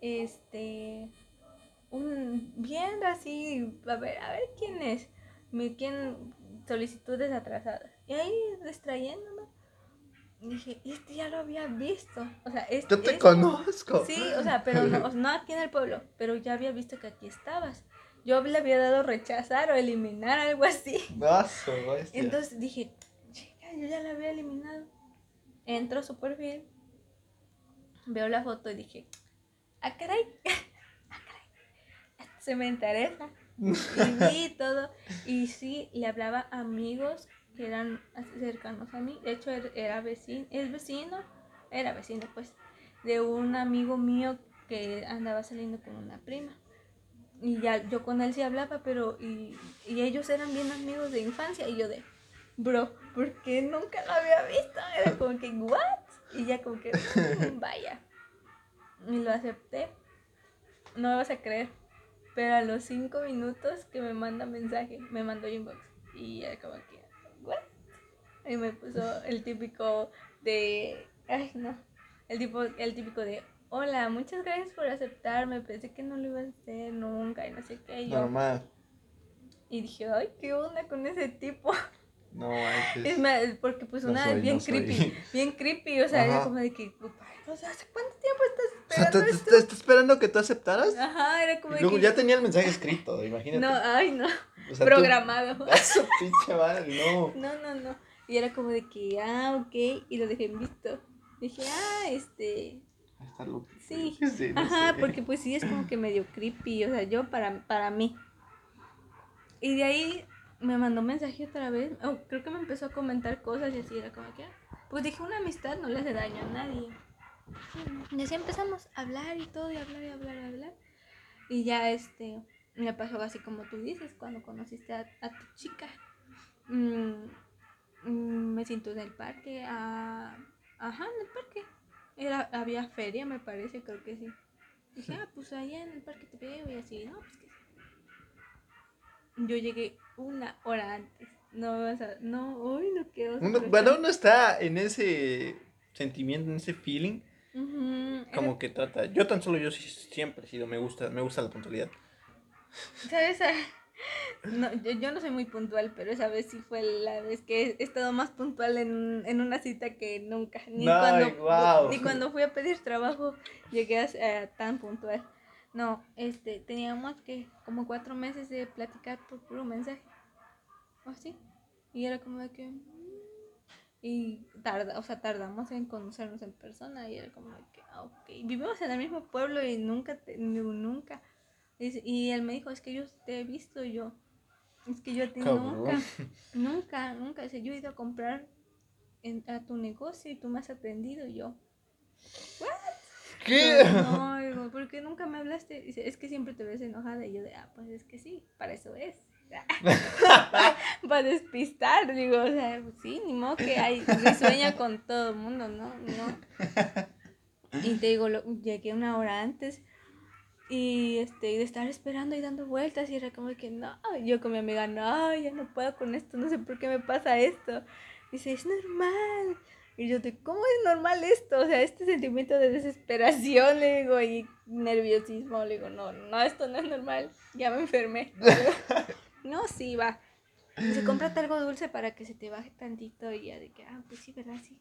este, un, viendo así, a ver, a ver quién es, quién, solicitudes atrasadas. Y ahí distrayéndome, dije, este ya lo había visto. O sea, este, Yo te conozco. Sí, o sea, pero no, no, aquí en el pueblo, pero ya había visto que aquí estabas. Yo le había dado rechazar o eliminar, algo así. Entonces dije, chica, yo ya la había eliminado. Entro a su perfil, veo la foto y dije, ah, caray, ah, caray, se me interesa. Y vi todo. Y sí, le hablaba a amigos que eran cercanos a mí. De hecho, er, era vecino, es vecino, era vecino pues, de un amigo mío que andaba saliendo con una prima. Y ya yo con él sí hablaba, pero y, y ellos eran bien amigos de infancia. Y yo de, bro, ¿por qué nunca lo había visto? Era como que, ¿what? Y ya como que, mm, vaya. Y lo acepté. No me vas a creer. Pero a los cinco minutos que me manda mensaje, me mandó inbox. Y era como que, y me puso el típico de. Ay, no. El, tipo, el típico de. Hola, muchas gracias por aceptarme. Pensé que no lo iba a hacer nunca y no sé qué. Normal. Y dije, ay, ¿qué onda con ese tipo? No, es más, porque pues una soy, bien creepy, bien creepy, o sea, era como de que, o sea, ¿hace cuánto tiempo estás esperando? O sea, ¿te, ¿Estás esperando que tú aceptaras? Ajá, era como luego ya tenía el mensaje escrito, imagínate. No, ay, no, programado. Eso, pinche madre, no. No, no, no. Y era como de que, ah, ok, y lo dejé en visto. Dije, ah, este... Está loco. Sí, ajá, porque pues sí es como que medio creepy, o sea, yo para, para mí. Y de ahí me mandó mensaje otra vez, oh, creo que me empezó a comentar cosas y así era como que, pues dije, una amistad no le hace daño a nadie. Y así empezamos a hablar y todo, y hablar y hablar y hablar. Y ya este, me pasó así como tú dices, cuando conociste a, a tu chica. Mm, Mm, me siento en el parque, a... ajá, en el parque. Era, había feria, me parece, creo que sí. Dije, ah, pues allá en el parque te veo y así, no, pues que Yo llegué una hora antes. No, o sea, no, uy, no quiero. bueno, uno está en ese sentimiento, en ese feeling. Como que trata. Yo tan solo yo siempre he sido, me gusta, me gusta la puntualidad. ¿Sabes? No, yo, no soy muy puntual, pero esa vez sí fue la vez que he estado más puntual en, en una cita que nunca. Ni, cuando, ni cuando fui a pedir trabajo llegué a, tan puntual. No, este, teníamos que como cuatro meses de platicar por puro mensaje. ¿O así? Y era como de que... Y tarda, o sea, tardamos en conocernos en persona y era como que, ah, ok. Vivimos en el mismo pueblo y nunca, nunca y él me dijo, es que yo te he visto yo. Es que yo te nunca, nunca, nunca. yo he ido a comprar a tu negocio y tú me has atendido yo. ¿What? ¿Qué? no, digo, ¿por qué nunca me hablaste? Dice, es que siempre te ves enojada. Y yo de, ah, pues es que sí, para eso es. para despistar, digo, o sea, sí, ni modo que hay, sueña con todo el mundo, ¿no? No. Y te digo, llegué una hora antes y este, de estar esperando y dando vueltas y era como que no, yo con mi amiga, no, ya no puedo con esto, no sé por qué me pasa esto. Dice, es normal. Y yo de, ¿cómo es normal esto? O sea, este sentimiento de desesperación, le digo, y nerviosismo, le digo, no, no, esto no es normal, ya me enfermé. no, sí, va. Dice, cómprate algo dulce para que se te baje tantito. Y ya de que, ah, pues sí, ¿verdad? Sí.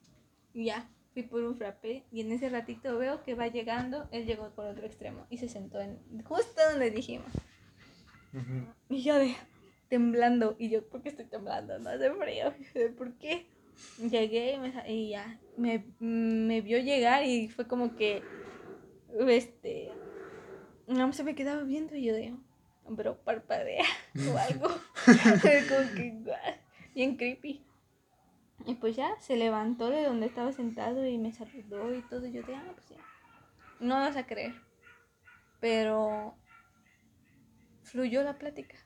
Y ya, fui por un frappé. Y en ese ratito veo que va llegando. Él llegó por otro extremo y se sentó en justo donde dijimos. Y yo de temblando. Y yo, ¿por qué estoy temblando? No hace frío. ¿Por qué? Llegué y, me, y ya me, me vio llegar y fue como que, este, no se me quedaba viendo y yo de, pero parpadea o algo. como que, bien creepy. Y pues ya se levantó de donde estaba sentado y me saludó y todo. Y yo de, ah, pues ya. No vas a creer. Pero fluyó la plática.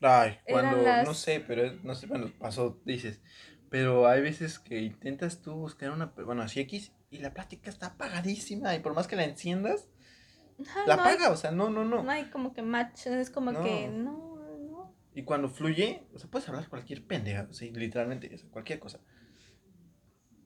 Ay, cuando, no sé, pero no sé, cuando pasó, dices, pero hay veces que intentas tú buscar una, bueno, así X, y la plática está apagadísima, y por más que la enciendas, la apaga, o sea, no, no, no. No hay como que match, es como que no, no. Y cuando fluye, o sea, puedes hablar cualquier pendeja, o sea, literalmente, o sea, cualquier cosa.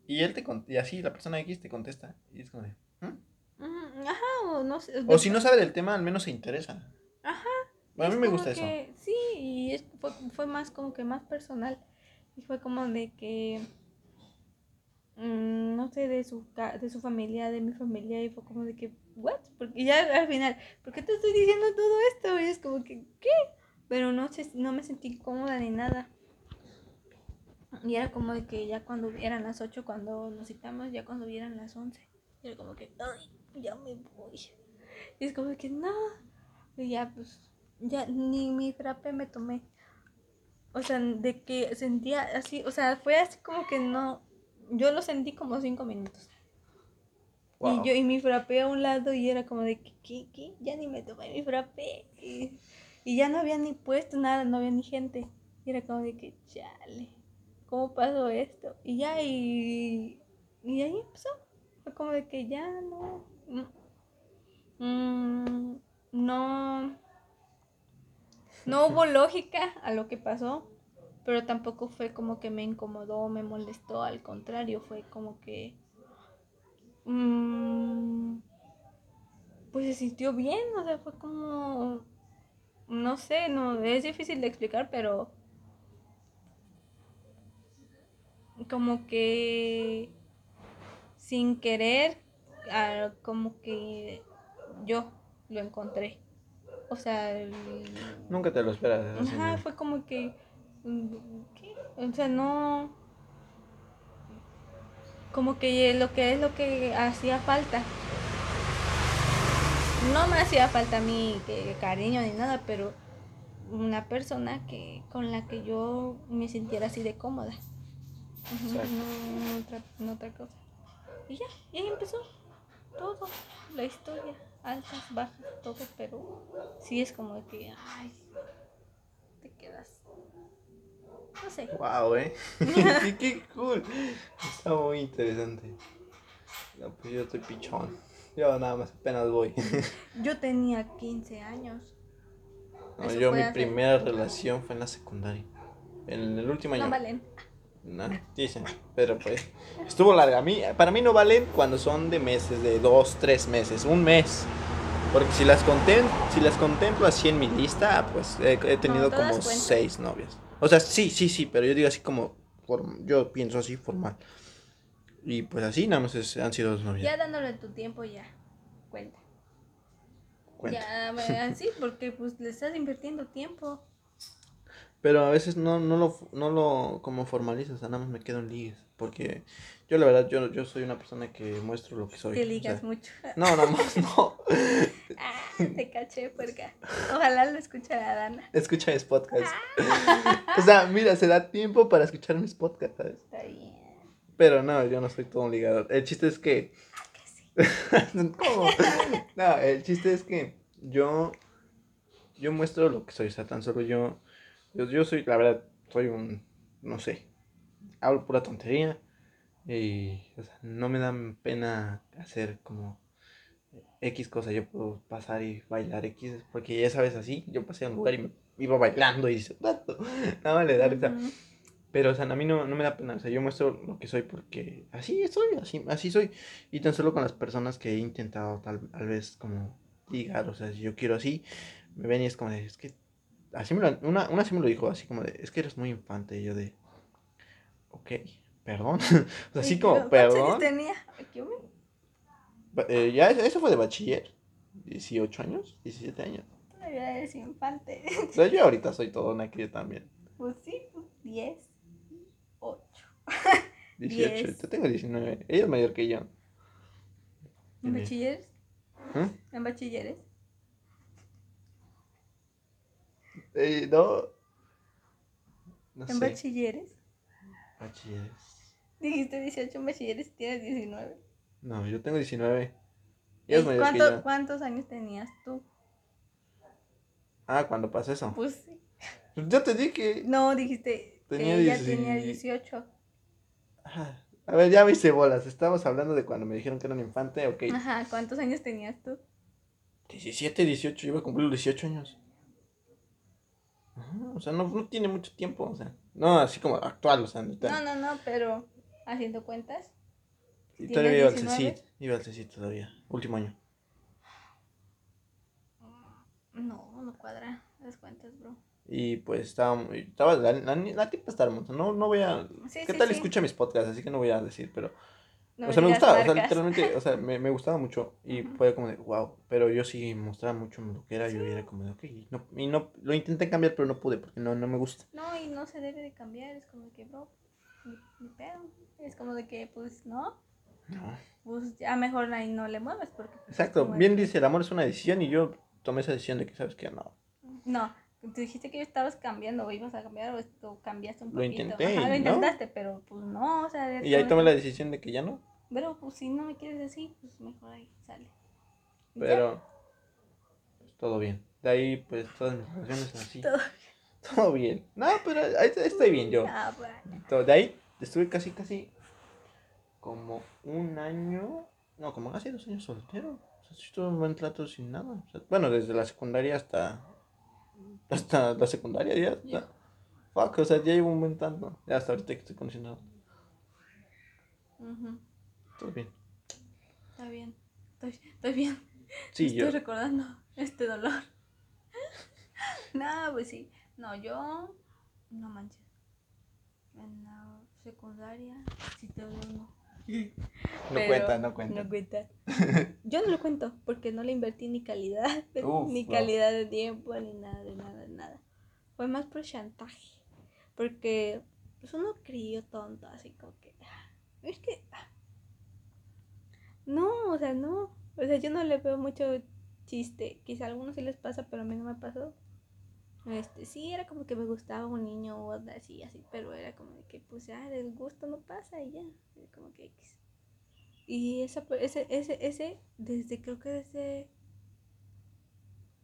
Y él te y así la persona X te contesta, y es como de, ¿Mm? Ajá, o no sé. O si no sabe del tema, al menos se interesa. Ajá. Bueno, a mí me gusta eso. Sí, y fue, fue más como que más personal. Y fue como de que Mm, no sé, de su, de su familia, de mi familia, y fue como de que, ¿what? Porque ya al final, ¿por qué te estoy diciendo todo esto? Y es como que, ¿qué? Pero no, no me sentí cómoda ni nada. Y era como de que ya cuando eran las 8, cuando nos citamos, ya cuando vieran las 11, era como que, ay, ya me voy. Y es como que, no. Y ya, pues, ya ni mi frappe me tomé. O sea, de que sentía así, o sea, fue así como que no, yo lo sentí como cinco minutos. Y yo y mi frappé a un lado y era como de que, ¿qué? ¿Qué? Ya ni me tomé mi frappé. Y, ya no había ni puesto nada, no había ni gente. Y era como de que, chale, ¿cómo pasó esto? Y ya, y, y ahí empezó. Fue como de que ya no. Mm, no. No hubo lógica a lo que pasó pero tampoco fue como que me incomodó me molestó, al contrario, fue como que... Mmm, pues se sintió bien, o sea, fue como... No sé, no, es difícil de explicar, pero... Como que... Sin querer, ah, como que yo lo encontré. O sea... Nunca te lo esperas. Ajá, fue como que ¿Qué? O sea, no. Como que lo que es lo que hacía falta. No me hacía falta a mí que cariño ni nada, pero una persona que con la que yo me sintiera así de cómoda. no, otra, no otra cosa. Y ya, y ahí empezó todo, la historia, altas, bajas, todo, pero sí es como que, ay, te quedas no sé. Wow, eh. qué, cool. Está muy interesante. No, pues yo estoy pichón. Yo nada más apenas voy. yo tenía 15 años. No, yo mi primera relación fue en la secundaria. En el último año. No valen. No, dicen, pero pues estuvo larga. A mí, para mí no valen cuando son de meses, de dos, tres meses, un mes. Porque si las contemplo, si las contemplo así en mi lista, pues he, tenido como seis novias. O sea, sí, sí, sí, pero yo digo así como, yo pienso así formal. Y pues así nada más han sido dos novias. Ya dándole tu tiempo ya, cuenta. Cuenta. Ya, así, porque pues le estás invirtiendo tiempo. Pero a veces no, no, lo, no lo como formalizas, o sea, nada más me quedo en ligues. Porque yo la verdad, yo, yo soy una persona que muestro lo que soy. Te ligas mucho. No, no, no, no. ah, te caché, puerca. Ojalá lo escuchara Dana. Escucha mis podcasts. Ah. o sea, mira, se da tiempo para escuchar mis podcasts, ¿sabes? Está bien. Pero no, yo no soy todo un ligador. El chiste es que... Ah, que sí. ¿Cómo? No, el chiste es que yo... Yo muestro lo que soy, o sea, tan solo yo... Yo, yo soy, la verdad, soy un... No sé, hablo pura tontería y o sea, no me dan pena hacer como X cosa, yo puedo pasar y bailar X, porque ya sabes así, yo pasé a un lugar y me iba bailando y dice, nada vale, dale, pero o sea, a mí no, no, me da pena, o sea, yo muestro lo que soy porque así soy, así, así soy, y tan solo con las personas que he intentado tal, tal vez como ligar, o sea, si yo quiero así, me ven y es como, es que así me lo, una, una sí me lo dijo, así como de, es que eres muy infante. Y yo de, ok, perdón. o sea, así como, perdón. tenía? Eh, ya, eso fue de bachiller. 18 años, 17 años. Todavía eres infante. O sea, yo ahorita soy todo una cría también. Pues sí, 10, 8. 18, yo tengo 19. Ella es mayor que yo. ¿En bachilleres? ¿Mm? ¿En bachilleres? Eh, no. no ¿En bachilleres? Bachilleres. Dijiste 18 en bachilleres y tienes 19. No, yo tengo 19. ¿Cuánto, ¿Cuántos años tenías tú? Ah, cuando pasó eso. Pues sí. Ya te dije. No, dijiste tenía que ella tenía 18. A ver, ya me hice bolas. Estamos hablando de cuando me dijeron que era un infante, ok. Ajá, ¿cuántos años tenías tú? 17, 18, yo iba a cumplir los 18 años. O sea, no, no tiene mucho tiempo, o sea, no así como actual, o sea. No, no, no, pero haciendo cuentas. Y todavía iba al CECIT, iba al CECIT todavía, último año. No, no cuadra las cuentas, bro. Y pues estaba, estaba la, la, tipa está hermosa. No, no voy a... ¿Qué tal escucha mis podcasts? Así que no voy a decir, pero... o sea, me gustaba, o sea, literalmente, o sea, me, me gustaba mucho y fue como de, wow, pero yo sí mostraba mucho lo que era, yo era como de, ok, y no, y no, lo intenté cambiar, pero no pude porque no, no me gusta. No, y no se debe de cambiar, es como de que, bro, ni, pedo, es como de que, pues, no, no. pues ya mejor ahí no le mueves porque... Pues, Exacto, bien dice, el amor es una decisión y yo tomé esa decisión de que, ¿sabes qué? No. No, Tú dijiste que estabas cambiando o ibas a cambiar o cambiaste un poquito. Lo intenté. Ajá, lo intentaste, pero pues no, o sea. Y ahí tomé la decisión de que ya no. Pero pues si no me quieres así, pues mejor ahí sale. Pero. Pues, todo bien. De ahí, pues todas mis relaciones así. Todo bien. Todo bien. No, pero ahí estoy bien yo. Ah, bueno. De ahí estuve casi, casi como un año. No, como casi dos años soltero. O sea, estuve un buen trato sin nada. O sea, bueno, desde la secundaria hasta hasta la secundaria ya. está Fuck, o sea, ya llevo un buen tanto. Ya hasta ahorita que estoy condicionado. Todo bien. Está bien. Estoy, estoy bien. Sí, estoy recordando este dolor. no, pues sí. No, yo. No manches. En la secundaria, sí te no. No cuenta, no cuenta. No cuenta. Yo no lo cuento porque no le invertí ni calidad, ni calidad de tiempo, ni nada, de nada, de nada. Fue más por chantaje. Porque pues uno crió tonto, así como que. Es que. No, o sea, no. O sea, yo no le veo mucho chiste. Quizá a algunos sí les pasa, pero a mí no me pasó. Este, sí, era como que me gustaba un niño o así, así, pero era como que, pues ya, del gusto no pasa y ya, como que X. Y esa, ese, ese, ese, desde, creo que desde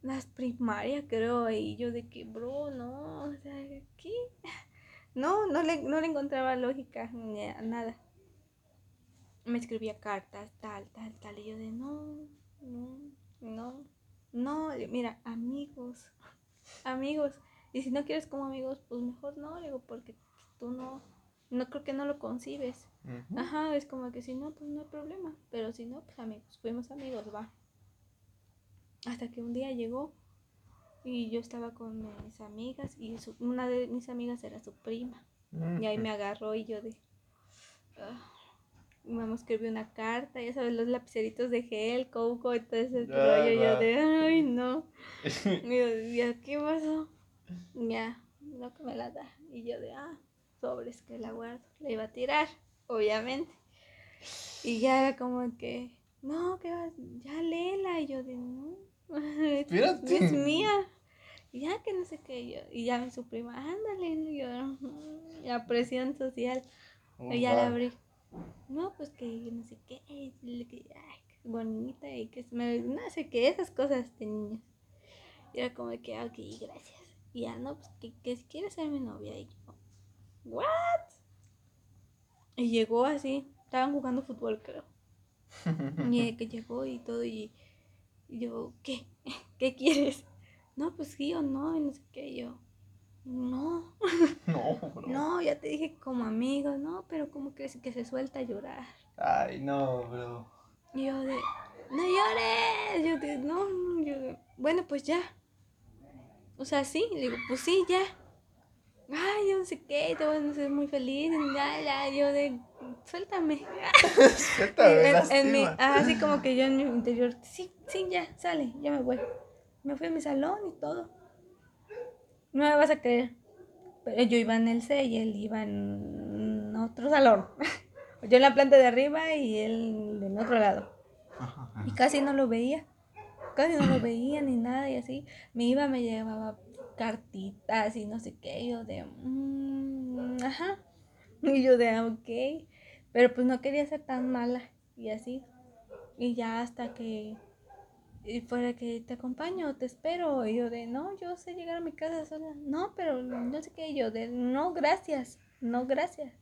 las primarias, creo, y yo de que, bro, no, o sea, ¿qué? No, no le, no le encontraba lógica, nada. Me escribía cartas, tal, tal, tal, y yo de, no, no, no, no, mira, amigos amigos. Y si no quieres como amigos, pues mejor no, digo, porque tú no, no creo que no lo concibes. Ajá, es como que si no, pues no hay problema. Pero si no, pues amigos, fuimos amigos, va. Hasta que un día llegó y yo estaba con mis amigas y una de mis amigas era su prima. Y ahí me agarró y yo de... Ah, me escribió una carta, ya sabes, los lapiceritos de gel, coco y todo ese rollo. Yo de, ay, no. y yo, ¿qué pasó? Ya, no que me la da. Y yo de, ah, sobres que la guardo. La iba a tirar, obviamente. Y ya era como que, no, que ya léela. Y yo de, no, es, es mía. Y ya que no sé qué, yo, y ya su prima, ándale, y yo, la presión social. y ya la abrí no, pues que no sé qué, que, ay, bonita y que me, no sé qué, esas cosas de niños. Y era como que, ok, gracias. Y ya, no, pues que, que quieres ser mi novia. Y yo, ¿what? Y llegó así, estaban jugando fútbol, creo. y que llegó y todo, y, yo, ¿qué? ¿Qué quieres? No, pues sí o no, y no sé qué, yo, no. No, bro. No, ya te dije como amigo, no, pero como crees que se suelta a llorar. Ay, no, bro. Y yo de, no llores. Yo de, no, yo bueno, pues ya. O sea, sí, le digo, pues sí, ya. Ay, yo no sé qué, te voy a hacer muy feliz. Ya, ya, yo de, suéltame. suéltame, así como que yo en mi interior, sí, sí, ya, sale, ya me voy. Me fui a mi salón y todo. No me vas a creer. Pero yo iba en el C y él iba en otro salón. Yo en la planta de arriba y él en otro lado. Y casi no lo veía. Casi no lo veía ni nada y así. Me iba, me llevaba cartitas y no sé qué. yo de, mm, ajá. Y yo de, ok. Pero pues no quería ser tan mala y así. Y ya hasta que y fuera que te acompaño, te espero. Y yo de, no, yo sé llegar a mi casa sola. No, pero no sé qué. Yo de, no, gracias. No, gracias.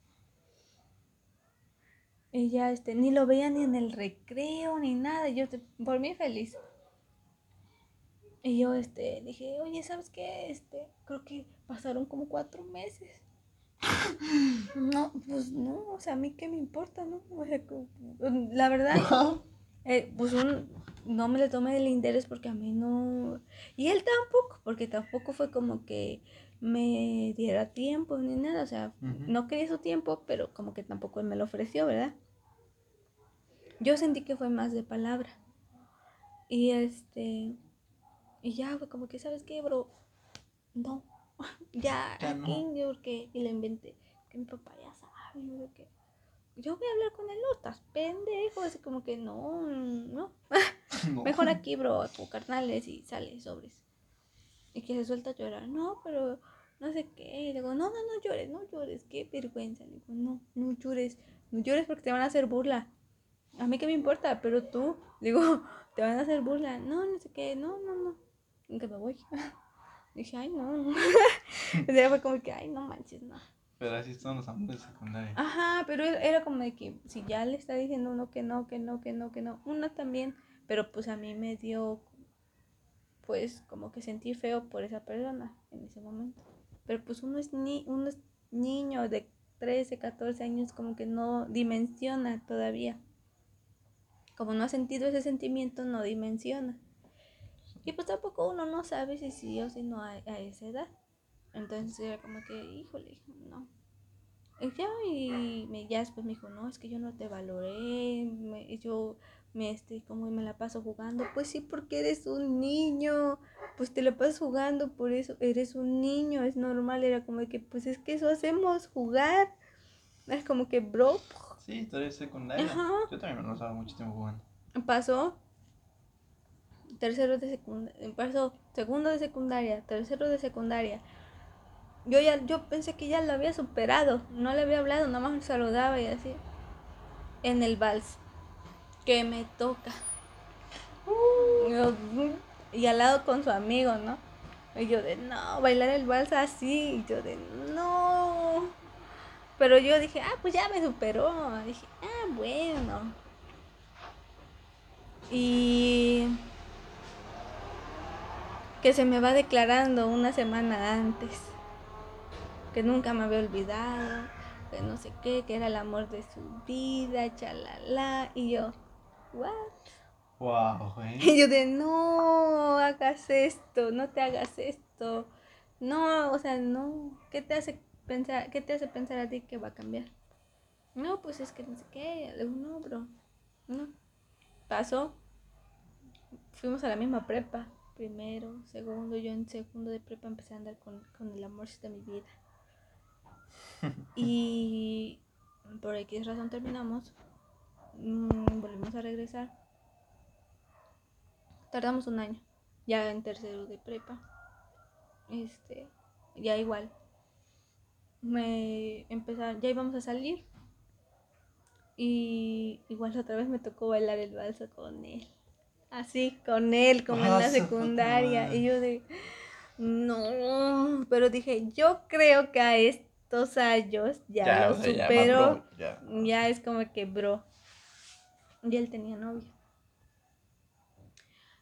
Y ya, este, ni lo veía ni en el recreo, ni nada. Yo, por mí, feliz. Y yo, este, dije, oye, ¿sabes qué? Este, creo que pasaron como cuatro meses. No, pues no, o sea, a mí qué me importa, ¿no? La verdad, eh, pues un, no me le tomé el interés porque a mí no... Y él tampoco, porque tampoco fue como que me diera tiempo ni nada, o sea, no quería su tiempo, pero como que tampoco él me lo ofreció, ¿verdad? Yo sentí que fue más de palabra. Y este... Y ya fue como que, ¿sabes qué, bro? No, ya, aquí, yo porque... Y le inventé, que mi papá ya sabe, yo que yo voy a hablar con él, no, estás pendejo, así como que no, no. Mejor aquí, bro, tu carnales y sale sobres. Y que se suelta a llorar, no, pero no sé qué. Y digo, no, no, no llores, no llores, qué vergüenza. Le digo, no, no llores, no llores porque te van a hacer burla. A mí qué me importa, pero tú, digo, te van a hacer burla. No, no sé qué, no, no, no. Y que me voy. Dije, ay, no. o sea, fue como que, ay, no manches, no. Pero así son los amores secundarios. Ajá, pero era como de que si ya le está diciendo uno que no, que no, que no, que no, uno también, pero pues a mí me dio, pues como que sentí feo por esa persona en ese momento. Pero pues uno es, ni, uno es niño de 13, 14 años, como que no dimensiona todavía. Como no ha sentido ese sentimiento, no dimensiona. Y pues tampoco uno no sabe si sí o si no a esa edad. Entonces era como que, híjole, no. Y ya, y me, ya después me dijo, no, es que yo no te valoré, me, yo me, este, como me la paso jugando. Pues sí, porque eres un niño, pues te la pasas jugando, por eso eres un niño, es normal. Era como que, pues es que eso hacemos, jugar. Es como que, bro. Sí, tú eres secundaria. Yo también me lo pasaba mucho tiempo jugando. Pasó tercero de secundaria, pasó segundo de secundaria, tercero de secundaria yo ya yo pensé que ya lo había superado, no le había hablado, nada más me saludaba y así. En el vals que me toca. y al lado con su amigo, ¿no? Y yo de, no, bailar el vals así. Y yo de, no. Pero yo dije, ah, pues ya me superó. Dije, ah, bueno. Y que se me va declarando una semana antes que nunca me había olvidado, que no sé qué, que era el amor de su vida, chalala, y yo, ¿what? Wow, Y yo de, no hagas esto, no te hagas esto, no, o sea, no, ¿qué te hace pensar, qué te hace pensar a ti que va a cambiar? No, pues es que no sé qué, le digo, no, bro, no, pasó, fuimos a la misma prepa, primero, segundo, yo en segundo de prepa empecé a andar con, con el amor de mi vida. y por X razón terminamos. Mm, volvimos a regresar. Tardamos un año. Ya en tercero de prepa. Este, ya igual. Me empezaron, ya íbamos a salir. Y igual otra vez me tocó bailar el balsa con él. Así, con él, como en la secundaria. Y yo de, no, pero dije, yo creo que a este dos años ya, lo superó. Ya, es como que, bro. Y él tenía novia.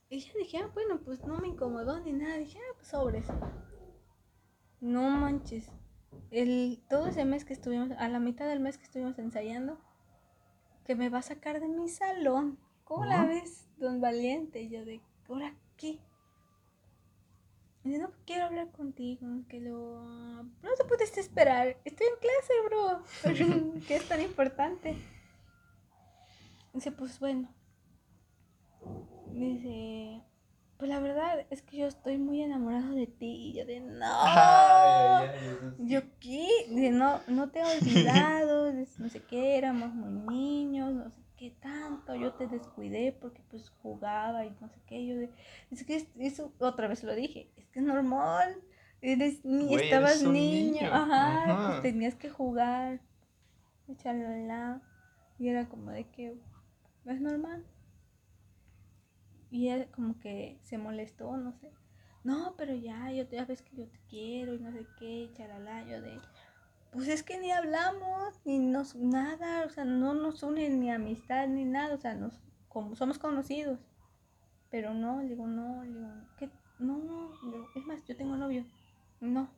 Y ya dije, ah, bueno, pues no me incomodó ni nada. Dije, ah, pues sobres. No manches. El, todo ese mes que estuvimos, a la mitad del mes que estuvimos ensayando, que me va a sacar de mi salón. ¿Cómo la ves, don Valiente? Y yo de, ¿ahora qué? Dice, no quiero hablar contigo, que lo... No te puedes esperar, estoy en clase, bro. ¿Qué es tan importante? Dice, pues bueno. Dice, pues la verdad es que yo estoy muy enamorado de ti. Y yo de, no. yo qué, de, no, no te he olvidado, no sé qué, éramos muy niños, no sé qué tanto. Yo te descuidé porque pues jugaba y no sé qué. Yo de, es que eso otra vez lo dije, es que es normal. Eres, ni estabas niño, Ajá, Pues tenías que jugar, lado. Y era como de que es normal. Y él como que se molestó, no sé. No, pero ya, yo ya ves que yo te quiero y no sé qué, charalá, yo de... Pues es que ni hablamos, ni nos, nada, o sea, no nos une ni amistad ni nada, o sea, nos, como somos conocidos. Pero no, le digo, no, le digo, ¿qué? No, no, es más, yo tengo novio. No.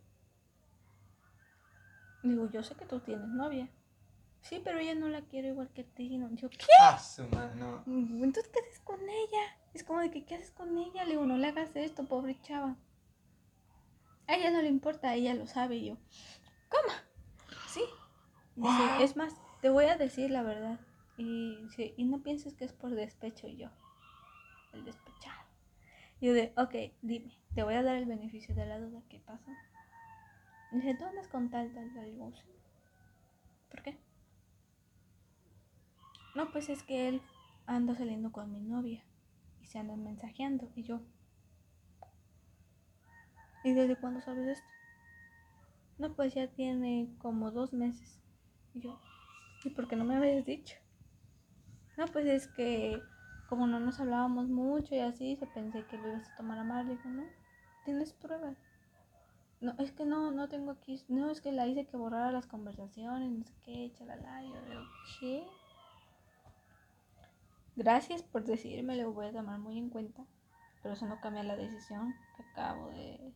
Le digo, yo sé que tú tienes novia. Sí, pero ella no la quiero igual que a ti. No. Yo, ¿qué? Ah, su no. Entonces, ¿qué haces con ella? Es como de que, ¿qué haces con ella? Le digo, no le hagas esto, pobre chava. A ella no le importa, ella lo sabe. Y yo, ¿cómo? Es más, te voy a decir la verdad. Y dice, y no pienses que es por despecho yo. El despechado. Y yo de, ok, dime, te voy a dar el beneficio de la duda. ¿Qué pasa? Dice, ¿tú andas con tal, tal, tal? Y ¿por qué? No, pues es que él anda saliendo con mi novia y se andan mensajeando. Y yo, ¿y desde cuándo sabes esto? No, pues ya tiene como dos meses. Y yo, ¿y por qué no me habías dicho? No, pues es que como no nos hablábamos mucho y así, se pensé que lo ibas a tomar a mal. Le digo, no, ¿tienes pruebas? No, es que no, no tengo aquí. No, es que la hice que borrara las conversaciones, no sé qué, chalala. Yo, ¿qué? Gracias por decirme, lo voy a tomar muy en cuenta, pero eso no cambia la decisión que acabo de,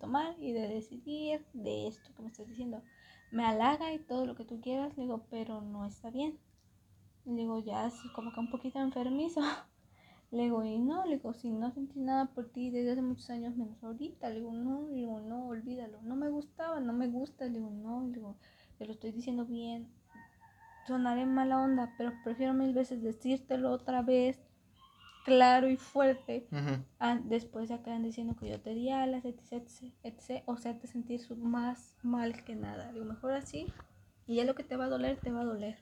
tomar y de decidir de esto que me estás diciendo. Me halaga y todo lo que tú quieras, le digo, pero no está bien. Le digo, ya es como que un poquito enfermizo. Le digo, y no, le digo, si no sentí nada por ti desde hace muchos años menos ahorita, le digo, no, le digo, no, olvídalo, no me gustaba, no me gusta, le digo, no, le digo, te lo estoy diciendo bien, sonaré mala onda, pero prefiero mil veces decírtelo otra vez, claro y fuerte, después de acaban diciendo que yo te di alas, etc, etc, o sea, te sentir más mal que nada. Digo, mejor así, y ya lo que te va a doler, te va a doler.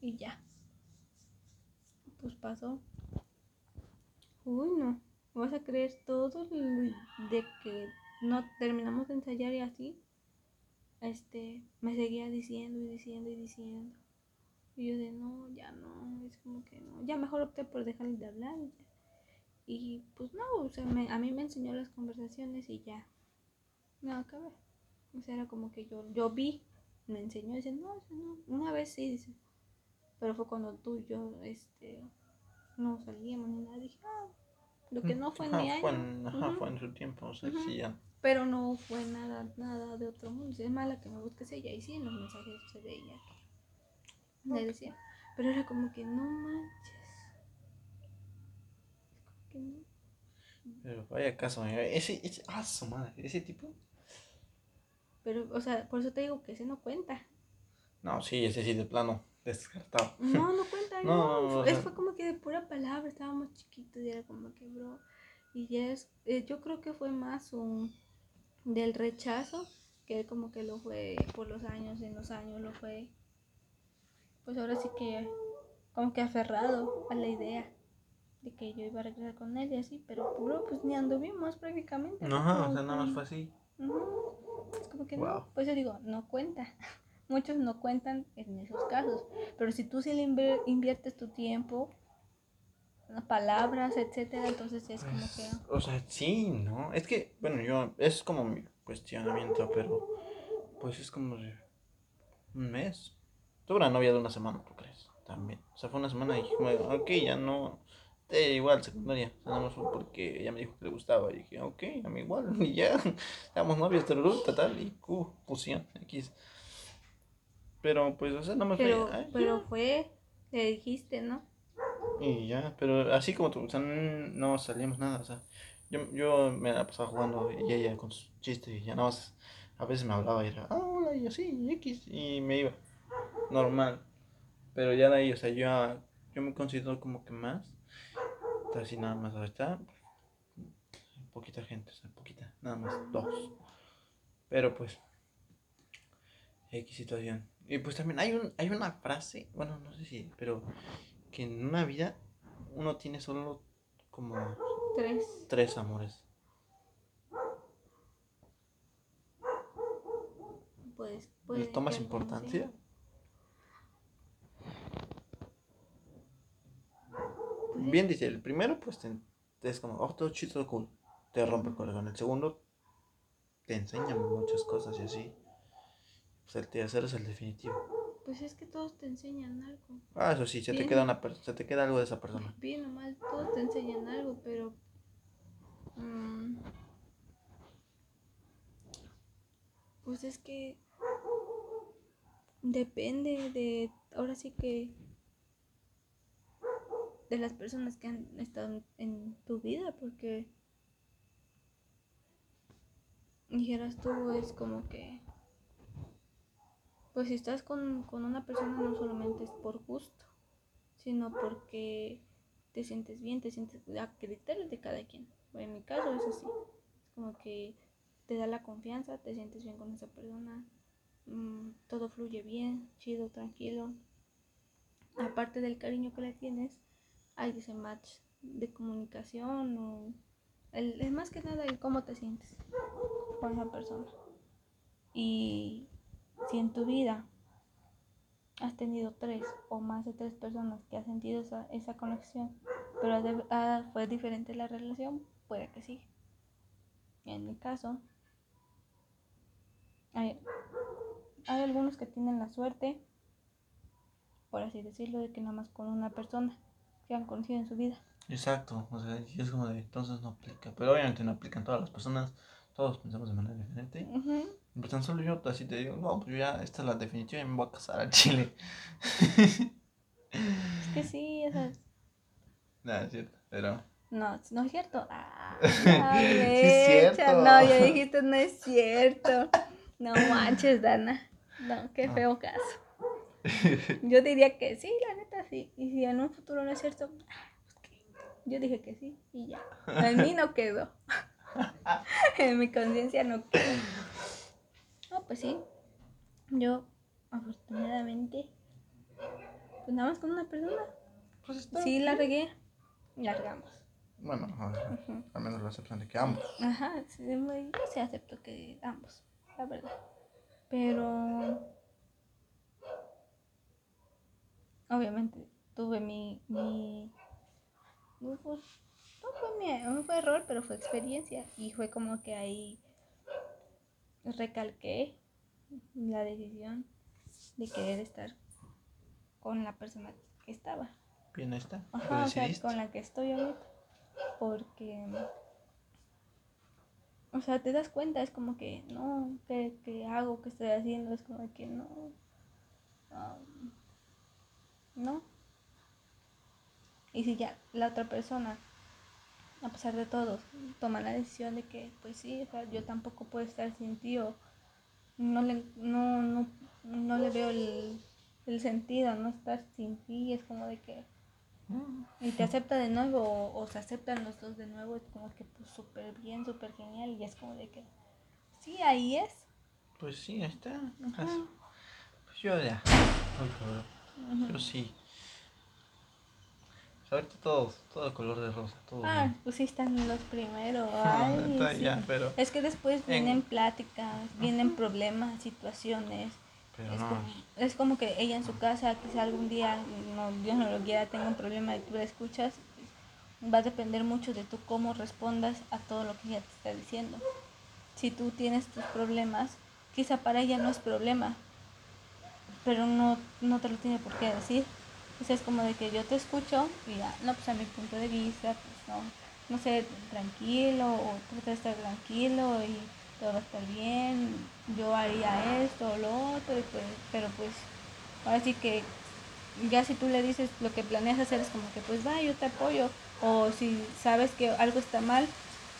Y ya. Pues pasó. Uy, no. ¿Vas a creer todo de que no terminamos de ensayar y así? Este, me seguía diciendo y diciendo y diciendo. Y yo de no, ya no, es como que no, ya mejor opté por dejar de hablar. Y pues no, o sea, a mí me enseñó las conversaciones y ya. No, que ver. O sea, era como que yo, yo vi, me enseñó y dice, no, no, una vez sí, dice. Pero fue cuando tú y yo, este, no salíamos ni nada. Dije, ah, lo que no fue en mi año. Fue en, ajá, fue en su tiempo, o sea, sí, ya. Pero no fue nada, nada de otro mundo. Es mala que me busques ella. Y sí, en los mensajes se veía le decía. Pero era como que no manches. Es como que no. Pero vaya caso, ese, ese, ah, su madre, ese tipo. Pero, o sea, por eso te digo que ese no cuenta. No, sí, ese sí de plano, descartado. No, no cuenta, no. no. fue como que de pura palabra, estábamos chiquitos y era como que, bro. Y ya es, eh, yo creo que fue más un del rechazo, que como que lo fue por los años, en los años lo fue pues ahora sí que como que aferrado a la idea de que yo iba a regresar con él y así, pero puro, pues ni anduvimos prácticamente. No, o sea, nada más fue así. Es como que no, pues yo digo, no cuenta. Muchos no cuentan en esos casos, pero si tú sí le inviertes tu tiempo, palabras, etcétera, entonces es como que... O sea, sí, ¿no? Es que, bueno, yo, es como mi cuestionamiento, pero pues es como un mes, Tuve una novia de una semana, ¿tú crees? También. O sea, fue una semana y dije, ok, ya no. Eh, igual, secundaria. O sea, nada más fue porque ella me dijo que le gustaba. Y dije, ok, a mí igual. Y ya. Éramos novios, tal, tal. Y, uh, fusión, X. Pero, pues, o sea, no me pero, fue. pero fue, le dijiste, ¿no? Y ya, pero así como tú, o sea, no salíamos nada, o sea, yo, yo me la pasaba jugando y ella con sus chistes y ya nada más a veces me hablaba y era, ah, hola, y así, X, y me iba. Normal. Pero ya de ahí, o sea, yo, yo me considero como que más. Así nada más ahorita. Poquita gente, o sea, poquita, nada más, dos. Pero pues, X situación. Y pues también hay, un, hay una frase, bueno, no sé si, pero que en una vida uno tiene solo como tres, tres amores. Pues, ¿Les tomas importancia? Bien dice, el primero pues te, es como, oh, todo chido, cool. Te rompe el corazón. El segundo te enseña muchas cosas y así. Pues el tercero es el definitivo. Pues es que todos te enseñan algo. Ah, eso sí, se te queda una se te queda algo de esa persona. Bien o mal, todos te enseñan algo, pero mm, pues es que depende de ahora sí que de las personas que han estado en tu vida, porque dijeras tú es como que pues si estás con, una persona no solamente es por gusto, sino porque te sientes bien, te sientes a criterios de cada quien. en mi caso es así. Es como que te da la confianza, te sientes bien con esa persona, mm, todo fluye bien, chido, tranquilo. Aparte del cariño que le tienes, hay ese match de comunicación o es más que nada el cómo te sientes con esa persona. Y si en tu vida has tenido tres o más de tres personas que has sentido esa, esa conexión, pero ah, fue diferente la relación, puede que sí. En mi caso, hay, hay algunos que tienen la suerte, por así decirlo, de que nada más con una persona que han conocido en su vida. Exacto, o sea, es como de entonces no aplica, pero obviamente no aplican todas las personas, todos pensamos de manera diferente. Tan solo yo así te digo, no, pues yo ya, esta es la definitiva y me voy a casar al Chile. es que sí, esas. Nada, es cierto, pero. No, no es cierto. Ah, sí es cierto. No, ya dijiste, no es cierto. No manches, Dana. No, qué feo caso. Yo diría que sí, la neta sí. Y si en un futuro no es cierto, pues yo dije que sí y ya. En mí no quedó. en mi conciencia no quedó. No, pues sí. Yo, afortunadamente, pues nada más con una persona. Pues está sí, la regué. Largamos. Bueno, al menos la acepción de que ambos. Ajá, sí, yo sí acepto que ambos, la verdad. Pero. Obviamente tuve mi. mi no fue, mi, no fue error, pero fue experiencia. Y fue como que ahí recalqué la decisión de querer estar con la persona que estaba. Bien, está. Ajá, o sea, con la que estoy ahorita. Porque, o sea, te das cuenta, es como que, no, ¿qué, hago? ¿Qué estoy haciendo? Es como que no. no. Y si ya la otra persona a pesar de todo, toma la decisión de que, pues sí, yo tampoco puedo estar sin ti o no le, no, no, no le veo el, el sentido, no estar sin ti, es como de que... Y te acepta de nuevo o, se aceptan los dos de nuevo, es como que pues súper bien, súper genial y es como de que... Sí, ahí es. Pues sí, ahí está. Pues yo ya... Yo sí ahorita todo, todo color de rosa. Todo ah, pues sí están los primeros. Ay, ya, pero Es que después vienen pláticas, vienen problemas, situaciones. es, como, es, como, que ella en su casa, quizá algún día, no, Dios no lo quiera, tenga un problema y tú la escuchas. Va a depender mucho de tú cómo respondas a todo lo que ella te está diciendo. Si tú tienes tus problemas, quizá para ella no es problema, pero no, no te lo tiene por qué decir es como de que yo te escucho y ya, no, pues a mi punto de vista, pues no, no sé, tranquilo o trata de estar tranquilo y todo va a estar bien, yo haría esto o lo otro, pues, pero pues ahora sí que ya si tú le dices lo que planeas hacer es como que pues va, yo te apoyo, o si sabes que algo está mal,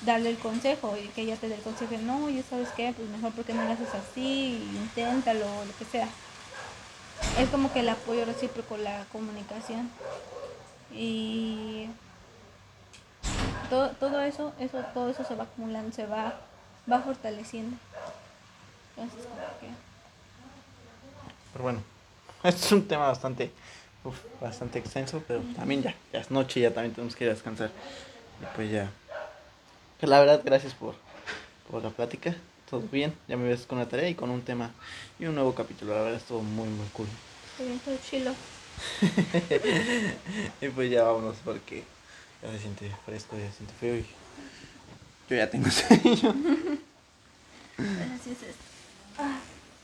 darle el consejo y que ella te dé el consejo, no, ya sabes qué, pues mejor porque no lo haces así, inténtalo, lo que sea. Es como que el apoyo recíproco, la comunicación. Y todo, todo eso, eso, todo eso se va acumulando, se va, va fortaleciendo. Entonces, que... Pero bueno, este es un tema bastante, uf, bastante extenso, pero también ya, ya es noche, ya también tenemos que ir a descansar. Y pues ya. Pues la verdad, gracias por, por la plática. Todo bien, ya me ves con la tarea y con un tema y un nuevo capítulo. La verdad, estuvo muy, muy cool. Todo chilo. y pues ya vámonos porque ya se siente fresco, ya se siente feo y yo ya tengo sueño. Así es esto. Ah.